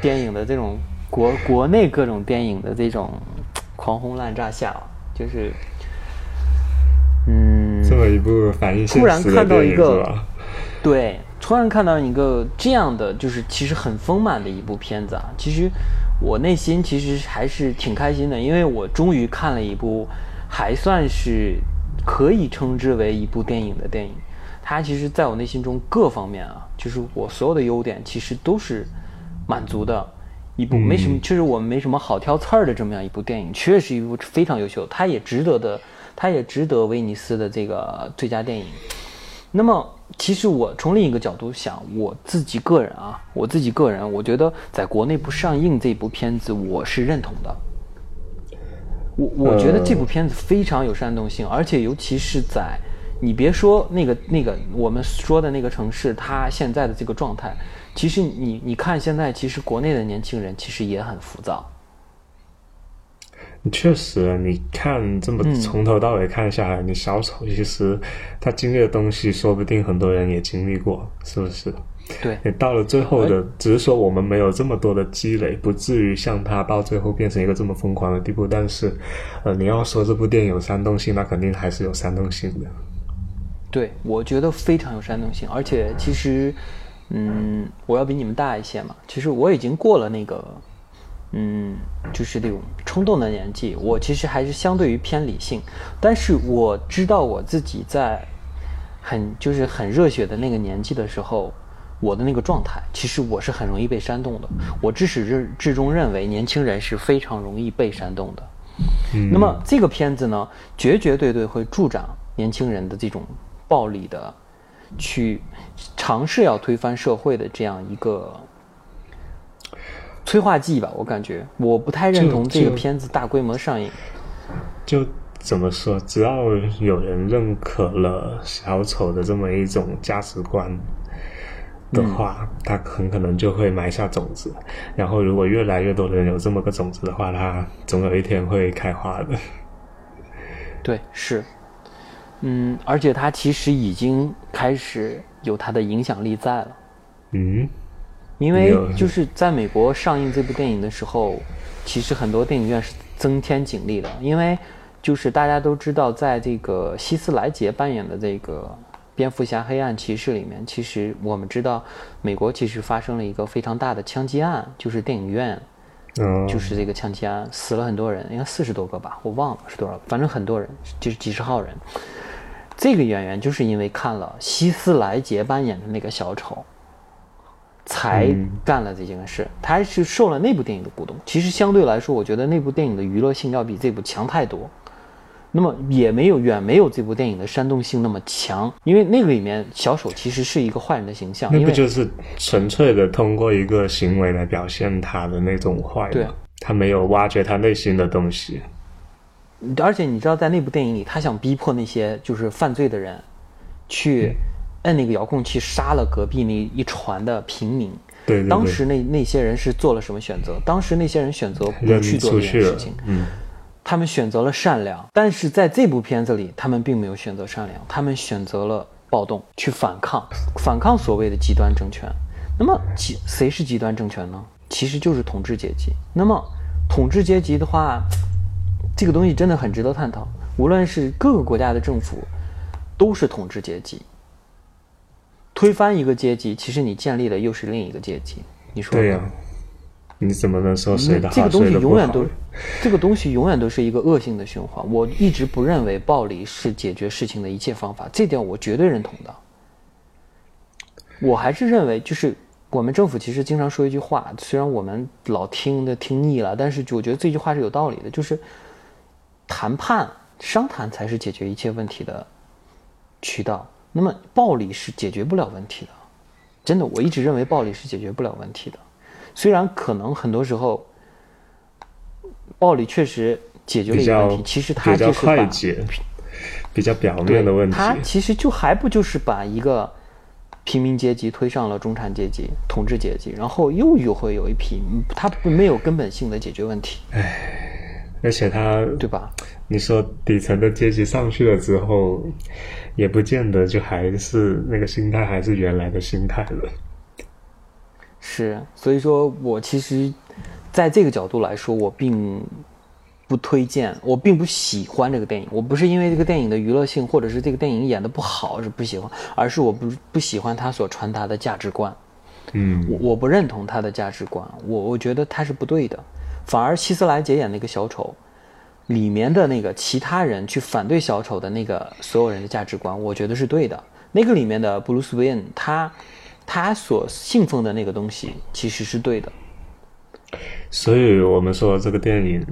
电影的这种国国内各种电影的这种狂轰滥炸下，就是嗯，这么一部反映现实的电影是吧？对。突然看到一个这样的，就是其实很丰满的一部片子啊！其实我内心其实还是挺开心的，因为我终于看了一部还算是可以称之为一部电影的电影。它其实在我内心中各方面啊，就是我所有的优点其实都是满足的一部，没什么，确实我们没什么好挑刺儿的这么样一部电影，确实一部非常优秀，它也值得的，它也值得威尼斯的这个最佳电影。那么。其实我从另一个角度想，我自己个人啊，我自己个人，我觉得在国内不上映这部片子，我是认同的。我我觉得这部片子非常有煽动性，而且尤其是在你别说那个那个我们说的那个城市，它现在的这个状态，其实你你看现在，其实国内的年轻人其实也很浮躁。确实，你看这么从头到尾看下来，你小丑其实他经历的东西，说不定很多人也经历过，是不是？对。你到了最后的，只是说我们没有这么多的积累，不至于像他到最后变成一个这么疯狂的地步。但是，呃，你要说这部电影有煽动性，那肯定还是有煽动性的。对，我觉得非常有煽动性，而且其实，嗯，我要比你们大一些嘛，其实我已经过了那个。嗯，就是那种冲动的年纪，我其实还是相对于偏理性，但是我知道我自己在很就是很热血的那个年纪的时候，我的那个状态，其实我是很容易被煽动的。我至始至至终认为年轻人是非常容易被煽动的。嗯，那么这个片子呢，绝绝对对会助长年轻人的这种暴力的，去尝试要推翻社会的这样一个催化剂吧。我感觉我不太认同这个片子大规模上映。就怎么说，只要有人认可了小丑的这么一种价值观。的话，他很可能就会埋下种子，然后如果越来越多的人有这么个种子的话，它总有一天会开花的。对，是，嗯，而且它其实已经开始有它的影响力在了。嗯，因为就是在美国上映这部电影的时候，其实很多电影院是增添警力的，因为就是大家都知道，在这个希斯莱杰扮演的这个。蝙蝠侠黑暗骑士里面，其实我们知道，美国其实发生了一个非常大的枪击案，就是电影院，嗯就是这个枪击案，死了很多人，应该四十多个吧，我忘了是多少，反正很多人，就是几十号人。这个演员就是因为看了希斯莱杰扮演的那个小丑，才干了这件事，他是受了那部电影的鼓动。其实相对来说，我觉得那部电影的娱乐性要比这部强太多。那么也没有远没有这部电影的煽动性那么强，因为那个里面小丑其实是一个坏人的形象，那不就是纯粹的通过一个行为来表现他的那种坏吗？他没有挖掘他内心的东西。而且你知道，在那部电影里，他想逼迫那些就是犯罪的人，去摁那个遥控器杀了隔壁那一船的平民。对，当时那那些人是做了什么选择？当时那些人选择不去做这件事情。嗯。他们选择了善良，但是在这部片子里，他们并没有选择善良，他们选择了暴动，去反抗，反抗所谓的极端政权。那么，极谁是极端政权呢？其实就是统治阶级。那么，统治阶级的话，这个东西真的很值得探讨。无论是各个国家的政府，都是统治阶级。推翻一个阶级，其实你建立的又是另一个阶级。你说对呀？你怎么能说谁的这个东西永远都，这个东西永远都是一个恶性的循环。我一直不认为暴力是解决事情的一切方法，这点我绝对认同的。我还是认为，就是我们政府其实经常说一句话，虽然我们老听的听腻了，但是我觉得这句话是有道理的，就是谈判、商谈才是解决一切问题的渠道。那么暴力是解决不了问题的，真的，我一直认为暴力是解决不了问题的。虽然可能很多时候，暴力确实解决了一个问题，其实它就是快捷、比较表面的问题。它其实就还不就是把一个平民阶级推上了中产阶级、统治阶级，然后又又会有一批，它没有根本性的解决问题。唉，而且它对吧？你说底层的阶级上去了之后，也不见得就还是那个心态，还是原来的心态了。是，所以说我其实，在这个角度来说，我并不推荐，我并不喜欢这个电影。我不是因为这个电影的娱乐性，或者是这个电影演的不好是不喜欢，而是我不不喜欢他所传达的价值观。嗯，我我不认同他的价值观，我我觉得他是不对的。反而希斯莱杰演那个小丑，里面的那个其他人去反对小丑的那个所有人的价值观，我觉得是对的。那个里面的布鲁斯韦恩，他。他所信奉的那个东西其实是对的，所以我们说这个电影，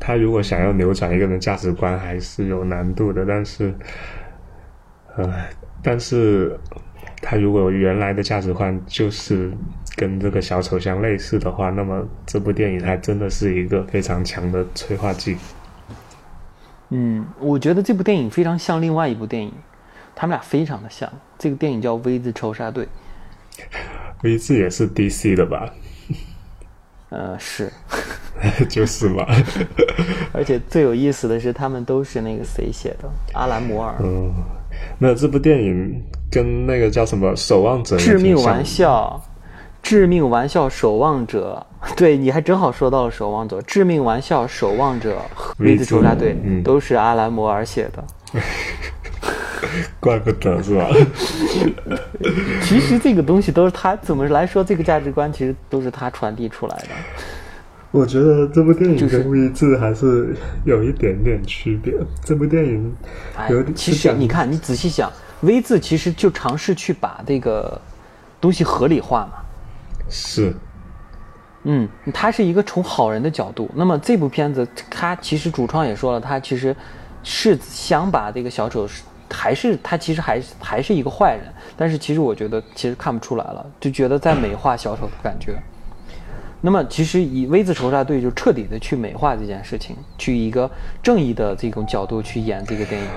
他如果想要扭转一个人价值观，还是有难度的。但是，呃，但是他如果原来的价值观就是跟这个小丑相类似的话，那么这部电影还真的是一个非常强的催化剂。嗯，我觉得这部电影非常像另外一部电影，他们俩非常的像。这个电影叫《V 字仇杀队》。V 字也是 DC 的吧？呃，是，[LAUGHS] 就是嘛。[LAUGHS] 而且最有意思的是，他们都是那个谁写的？阿兰·摩尔。嗯，那这部电影跟那个叫什么《守望者》？致命玩笑，致命玩笑，守望者。对，你还正好说到了守望者。致命玩笑，守望者，V 字仇杀队，都是阿兰·摩尔写的。[LAUGHS] [LAUGHS] 怪不得是吧？[LAUGHS] 其实这个东西都是他怎么来说，这个价值观其实都是他传递出来的。我觉得这部电影跟 V 字还是有一点点区别。这部电影有点，其实你看，你仔细想，V 字其实就尝试去把这个东西合理化嘛。是。嗯，他是一个从好人的角度。那么这部片子，他其实主创也说了，他其实是想把这个小丑。还是他其实还是还是一个坏人，但是其实我觉得其实看不出来了，就觉得在美化小丑的感觉。那么其实以 V 字仇杀队就彻底的去美化这件事情，去一个正义的这种角度去演这个电影。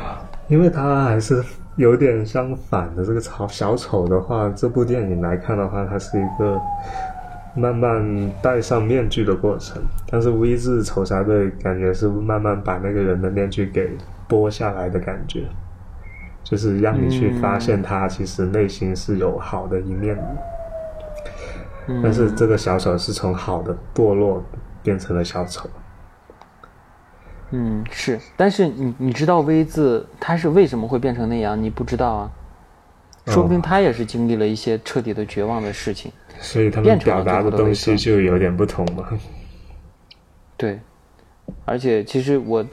因为他还是有点相反的，这个小小丑的话，这部电影来看的话，他是一个慢慢戴上面具的过程。但是 V 字仇杀队感觉是慢慢把那个人的面具给剥下来的感觉，就是让你去发现他其实内心是有好的一面的。但是这个小丑是从好的堕落变成了小丑。嗯，是，但是你你知道 V 字他是为什么会变成那样？你不知道啊，说不定他也是经历了一些彻底的绝望的事情，所以他们表达的东西就有点不同嘛。对，而且其实我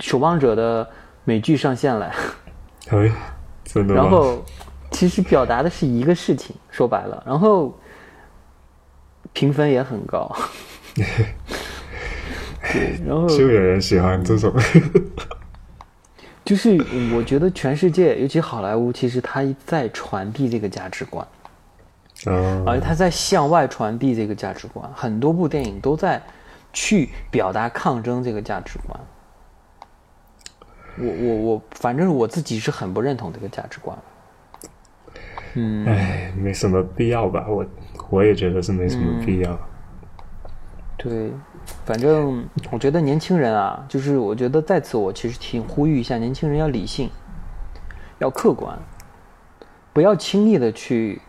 守望者的美剧上线了，哎，真的然后其实表达的是一个事情，说白了，然后评分也很高。[LAUGHS] 对，然后就有人喜欢这种，就是我觉得全世界，尤其好莱坞，其实它在传递这个价值观，哦，而他在向外传递这个价值观，很多部电影都在去表达抗争这个价值观。我我我，反正我自己是很不认同这个价值观。嗯，哎，没什么必要吧？我我也觉得是没什么必要。对。反正我觉得年轻人啊，就是我觉得在此我其实挺呼吁一下年轻人要理性，要客观，不要轻易的去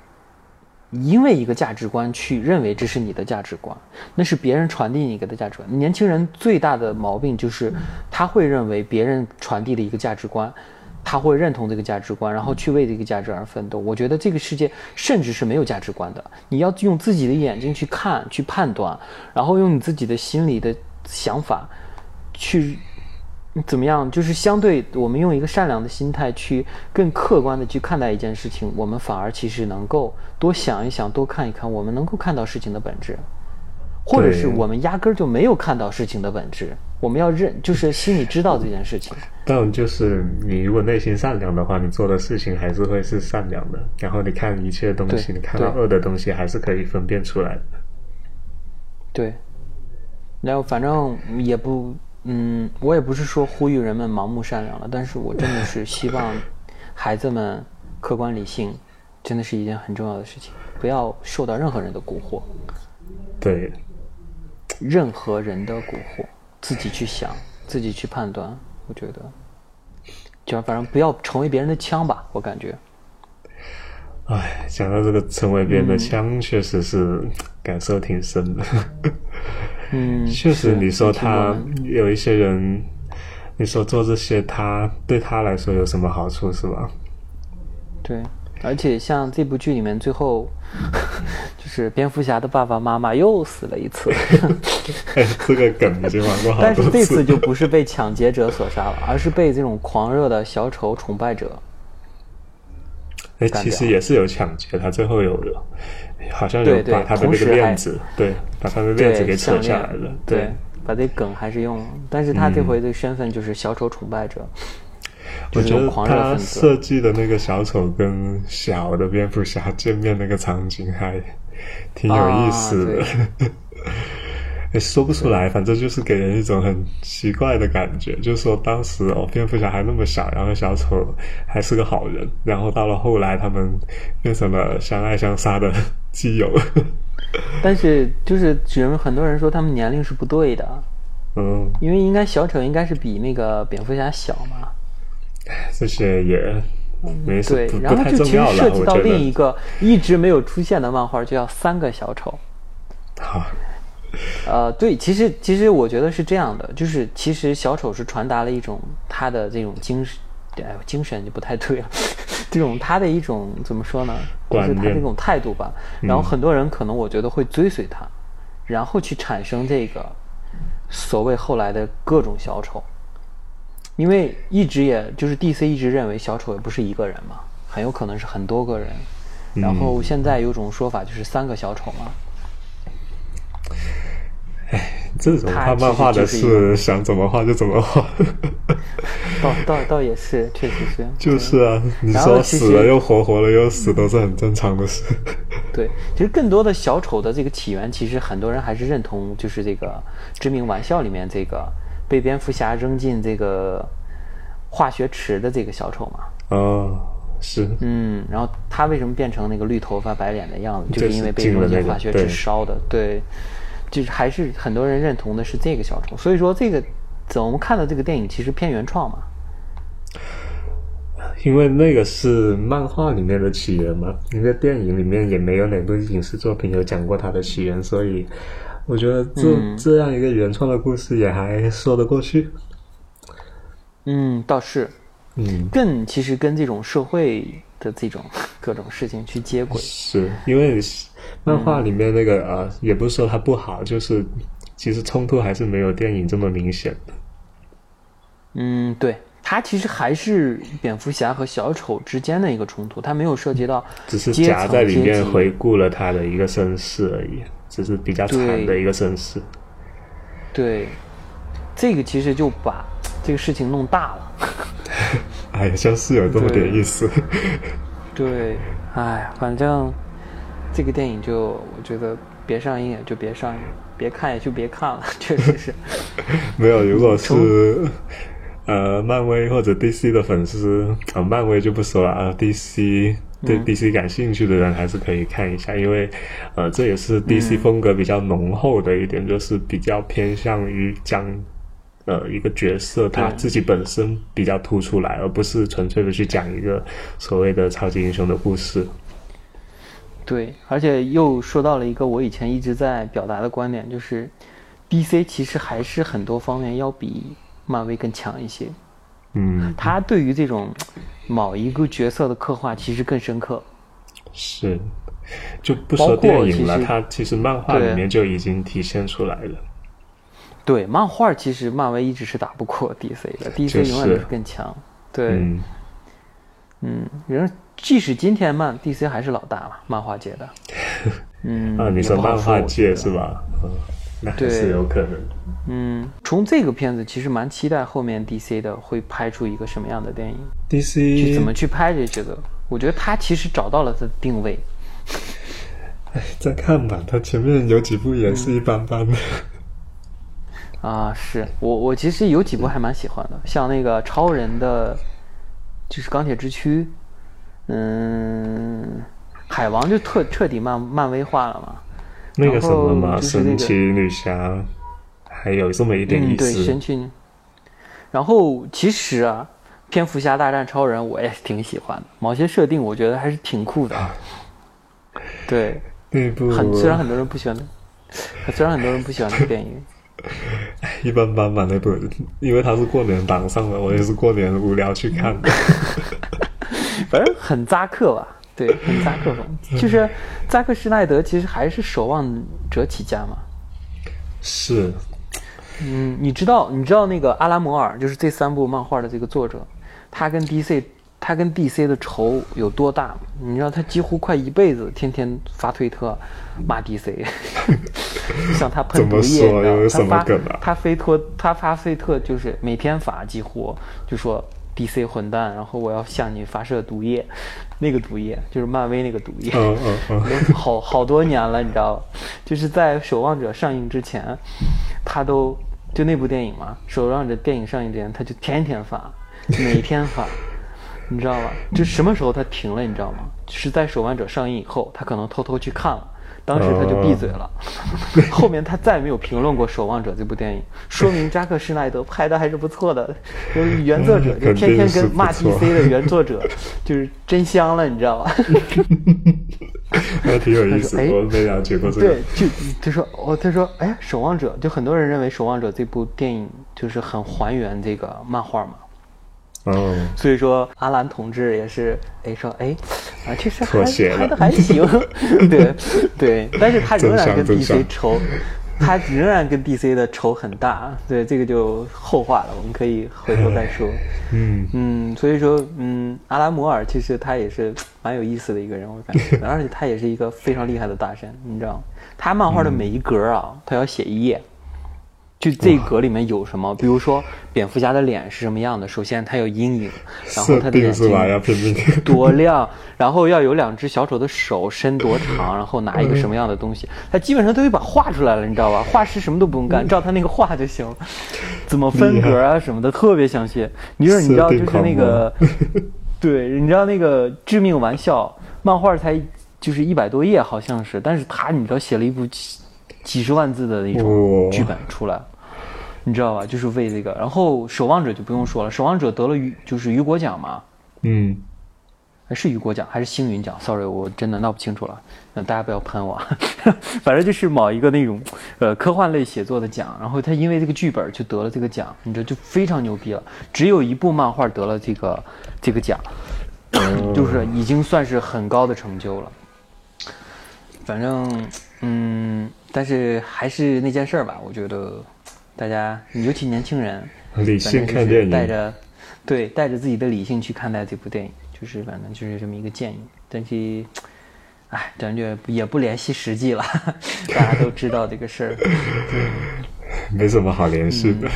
因为一个价值观去认为这是你的价值观，那是别人传递你给的价值观。年轻人最大的毛病就是他会认为别人传递的一个价值观。他会认同这个价值观，然后去为这个价值而奋斗。我觉得这个世界甚至是没有价值观的。你要用自己的眼睛去看、去判断，然后用你自己的心里的想法去怎么样？就是相对我们用一个善良的心态去更客观的去看待一件事情，我们反而其实能够多想一想、多看一看，我们能够看到事情的本质，或者是我们压根儿就没有看到事情的本质。我们要认，就是心里知道这件事情。[LAUGHS] 但就是你如果内心善良的话，你做的事情还是会是善良的。然后你看一切东西，你看到恶的东西，还是可以分辨出来的。对。然后反正也不，嗯，我也不是说呼吁人们盲目善良了，但是我真的是希望孩子们客观理性，真的是一件很重要的事情，不要受到任何人的蛊惑。对。任何人的蛊惑。自己去想，自己去判断，我觉得，就反正不要成为别人的枪吧，我感觉。哎，讲到这个成为别人的枪，确实是感受挺深的。嗯，确实，你说他有一些人，你说做这些，他对他来说有什么好处是吧？对。而且像这部剧里面，最后 [LAUGHS] 就是蝙蝠侠的爸爸妈妈又死了一次。[LAUGHS] 这个梗已经玩过好多次。但是这次就不是被抢劫者所杀了，而是被这种狂热的小丑崇拜者。哎，其实也是有抢劫，他最后有好像有把他的那个链子，对，把他的链子给扯下来了。对，把这梗还是用，但是他这回的身份就是小丑崇拜者。我觉得他设计的那个小丑跟小的蝙蝠侠见面那个场景还挺有意思的，[LAUGHS] 也说不出来，反正就是给人一种很奇怪的感觉。就是说当时哦，蝙蝠侠还那么小，然后小丑还是个好人，然后到了后来他们变成了相爱相杀的 [LAUGHS] 基友。[LAUGHS] 但是就是人们很多人说他们年龄是不对的，嗯，因为应该小丑应该是比那个蝙蝠侠小嘛。这些也没对，然后就其实涉及到另一个一直没有出现的漫画，就叫《三个小丑》。好，[LAUGHS] 呃，对，其实其实我觉得是这样的，就是其实小丑是传达了一种他的这种精神，哎，精神就不太对了，[LAUGHS] 这种他的一种怎么说呢？就是他这种态度吧。然后很多人可能我觉得会追随他，然后去产生这个所谓后来的各种小丑。因为一直也就是 DC 一直认为小丑也不是一个人嘛，很有可能是很多个人。然后现在有种说法就是三个小丑嘛。哎，[LAUGHS] 这种画漫画的是想怎么画就怎么画。[LAUGHS] 倒倒倒也是，确实是。就是啊，你说死了又活，活了又死，都是很正常的事。[LAUGHS] 对，其实更多的小丑的这个起源，其实很多人还是认同，就是这个《致命玩笑》里面这个被蝙蝠侠扔进这个化学池的这个小丑嘛。哦，是，嗯，然后他为什么变成那个绿头发白脸的样子，就就是是因为被扔进化学池烧的。对，就是还是很多人认同的是这个小丑。所以说这个，我们看的这个电影其实偏原创嘛。因为那个是漫画里面的起源嘛，因为电影里面也没有哪部影视作品有讲过它的起源，所以我觉得这、嗯这样一个原创的故事也还说得过去。嗯，倒是嗯，更其实跟这种社会的这种各种事情去接轨。是因为漫画里面那个、呃，也不是说它不好，就是其实冲突还是没有电影这么明显的。嗯，对，它其实还是蝙蝠侠和小丑之间的一个冲突，它没有涉及到只是夹在里面回顾了他的一个身世而已，只是比较惨的一个身世。对，这个其实就把这个事情弄大了。[LAUGHS] 哎呀，像是有这么点意思。对，哎呀，反正这个电影就我觉得别上映也就别上映，别看也就别看了，[LAUGHS] 确实是。[LAUGHS] 没有，如果是呃漫威或者 DC 的粉丝啊、漫威就不说了啊，DC 对 DC 感兴趣的人还是可以看一下，因为呃这也是 DC 风格比较浓厚的一点，就是比较偏向于将。呃，一个角色他自己本身比较突出来，而不是纯粹的去讲一个所谓的超级英雄的故事。对，而且又说到了一个我以前一直在表达的观点，就是 DC 其实还是很多方面要比漫威更强一些。嗯，他对于这种某一个角色的刻画其实更深刻。是，就不说电影了，它其实漫画里面就已经体现出来了。对，漫画其实漫威一直是打不过 DC 的就，DC 永远都是是更强。对，嗯，嗯，人即使今天漫 DC 还是老大嘛，漫画界的。[LAUGHS] 嗯，啊，你说漫画界是吧？嗯，那还是有可能。嗯，从这个片子其实蛮期待后面 DC 的会拍出一个什么样的电影，DC 怎么去拍这个。我觉得他其实找到了他的定位。哎 [LAUGHS] 再看吧，他前面有几部也是一般般的。[LAUGHS] 啊，是我我其实有几部还蛮喜欢的，像那个超人的，就是钢铁之躯，嗯，海王就特彻底漫漫威化了嘛。那个什么嘛，神奇女侠，还有这么一点嗯，对，意思。神奇女。然后其实啊，蝙蝠侠大战超人我也挺喜欢的，某些设定我觉得还是挺酷的。对，那部很虽然很多人不喜欢，虽然很多人不喜欢这个电影，[LAUGHS] 一般般吧，那部，因为它是过年档上的，我也是过年无聊去看的。[LAUGHS] [LAUGHS] 很扎克吧，对，很扎克风。就是扎克施耐德其实还是守望者起家嘛。是，嗯，你知道你知道那个阿拉摩尔，就是这三部漫画的这个作者，他跟 DC 他跟 DC 的仇有多大吗？你知道他几乎快一辈子天天发推特骂 DC，像 [LAUGHS] 他喷毒液，他发他飞托他发推特就是每天发，几乎就说 DC 混蛋，然后我要向你发射毒液，那个毒液就是漫威那个毒液。嗯嗯嗯，都 [LAUGHS] 好好多年了，你知道吧？就是在《守望者》上映之前，他都就那部电影嘛，《守望者》电影上映之前，他就天天发，每天发，你知道吧？就什么时候他停了，你知道吗？是在《守望者》上映以后，他可能偷偷去看了。当时他就闭嘴了，[LAUGHS] 后面他再也没有评论过《守望者》这部电影，说明扎克施耐德拍的还是不错的。就是原作者就天天跟骂 DC 的原作者，就是真香了，你知道吧？[LAUGHS] 还挺有意思，他说哎我没了解过这对个。，就他说哦，他说哎，《守望者》就很多人认为《守望者》这部电影就是很还原这个漫画嘛，哦，所以说阿兰同志也是哎说哎啊，确实还拍的还行，对对，但是他仍然跟 DC 仇，他仍然跟 DC 的仇很大，对这个就后话了，我们可以回头再说。嗯，嗯，所以说，嗯，阿兰摩尔其实他也是蛮有意思的一个人，我感觉，而且他也是一个非常厉害的大神，你知道吗？他漫画的每一格啊，他要写一页，就这一格里面有什么？比如说蝙蝠侠的脸是什么样的？首先他有阴影，然后他的眼睛 [LAUGHS] 多亮，然后要有两只小丑的手伸多长，然后拿一个什么样的东西，他基本上都会把画出来了，你知道吧？画师什么都不用干，照他那个画就行。怎么分格啊什么的，特别详细。你说你知道就是那个，对，你知道那个致命玩笑漫画才就是一百多页好像是，但是他你知道写了一部几几十万字的那种剧本出来。你知道吧？就是为这个，然后守望者就不用说了，守望者得了雨就是雨果奖嘛，嗯，是雨果奖还是星云奖？Sorry，我真的闹不清楚了，那大家不要喷我，[LAUGHS] 反正就是某一个那种呃科幻类写作的奖，然后他因为这个剧本就得了这个奖，你知道就非常牛逼了，只有一部漫画得了这个这个奖，就是已经算是很高的成就了。反正嗯，但是还是那件事儿吧，我觉得。大家，尤其年轻人，理性看电影，带着，对，带着自己的理性去看待这部电影，就是反正就是这么一个建议。但是，哎，咱就也不联系实际了，[LAUGHS] 大家都知道这个事儿，没什么好联系的。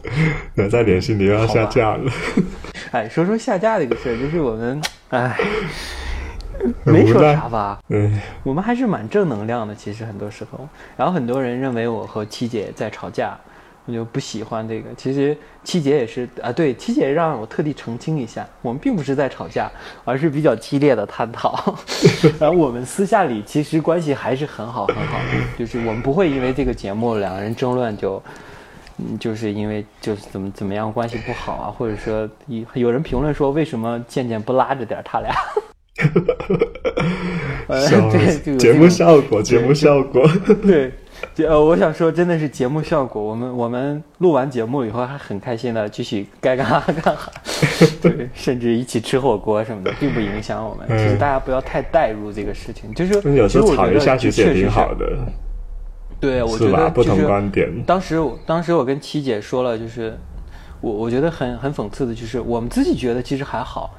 [LAUGHS] 那再联系你又要下架了。[LAUGHS] 哎，说说下架这个事儿，就是我们，哎，没说啥吧？嗯，我们还是蛮正能量的，其实很多时候。然后很多人认为我和七姐在吵架。我就不喜欢这个。其实七姐也是啊，对，七姐让我特地澄清一下，我们并不是在吵架，而是比较激烈的探讨。[LAUGHS] 然后我们私下里其实关系还是很好很好，就是我们不会因为这个节目两个人争论就，嗯，就是因为就是怎么怎么样关系不好啊，或者说有有人评论说为什么渐渐不拉着点他俩？[LAUGHS] 对，节目效果，节目效果，对。呃，我想说，真的是节目效果。我们我们录完节目以后，还很开心的继续 [LAUGHS] 该干哈干哈，[LAUGHS] 对，甚至一起吃火锅什么的，并不影响我们。其实大家不要太带入这个事情，就是有时候吵一下其实也挺好的。对，我觉得不同观点。当时当时我跟七姐说了，就是我我觉得很很讽刺的，就是我们自己觉得其实还好，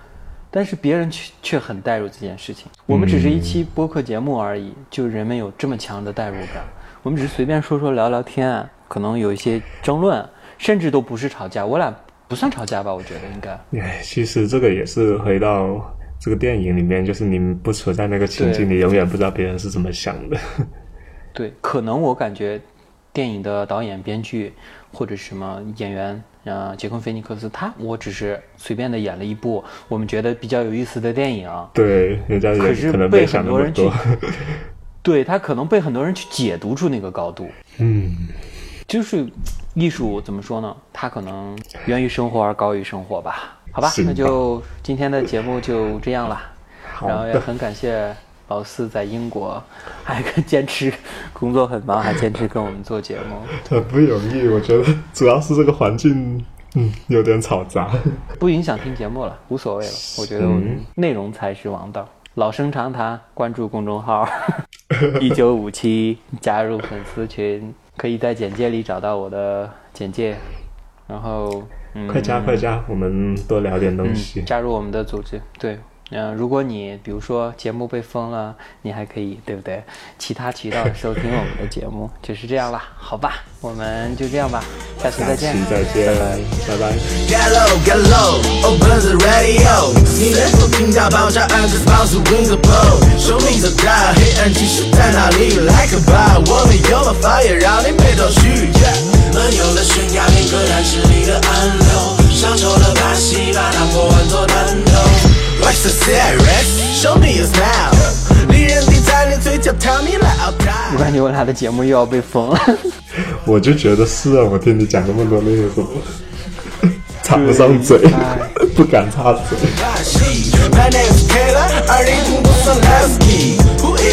但是别人却却很带入这件事情。我们只是一期播客节目而已，就人们有这么强的代入感。我们只是随便说说聊聊天，可能有一些争论，甚至都不是吵架。我俩不算吵架吧？我觉得应该。哎，其实这个也是回到这个电影里面，就是你们不处在那个情境里，永远不知道别人是怎么想的。对，可能我感觉电影的导演、编剧或者什么演员，啊，杰昆·菲尼克斯，他我只是随便的演了一部我们觉得比较有意思的电影。对，人家可是被很多人去。对他可能被很多人去解读出那个高度，[LAUGHS] 嗯，就是艺术怎么说呢？它可能源于生活而高于生活吧？好吧，那就今天的节目就这样了。然后也很感谢老四在英国还坚持工作很忙，还坚持跟我们做节目，[LAUGHS] 很不容易。我觉得主要是这个环境，嗯，有点嘈杂，不影响听节目了，无所谓了。我觉得我们内容才是王道。老生常谈，关注公众号。[LAUGHS] 一九五七，加入粉丝群，可以在简介里找到我的简介，然后，嗯快加快加，我们多聊点东西，加入我们的组织，对。嗯，如果你比如说节目被封了，你还可以对不对？其他渠道收听我们的节目，就是这样啦，好吧，我们就这样吧，下期再见，再见，拜拜。What's Show me a smile. 我感觉我俩的节目又要被封了。我就觉得是啊，我听你讲那么多那些什么，[LAUGHS] 插不上嘴，[LAUGHS] 不敢插嘴。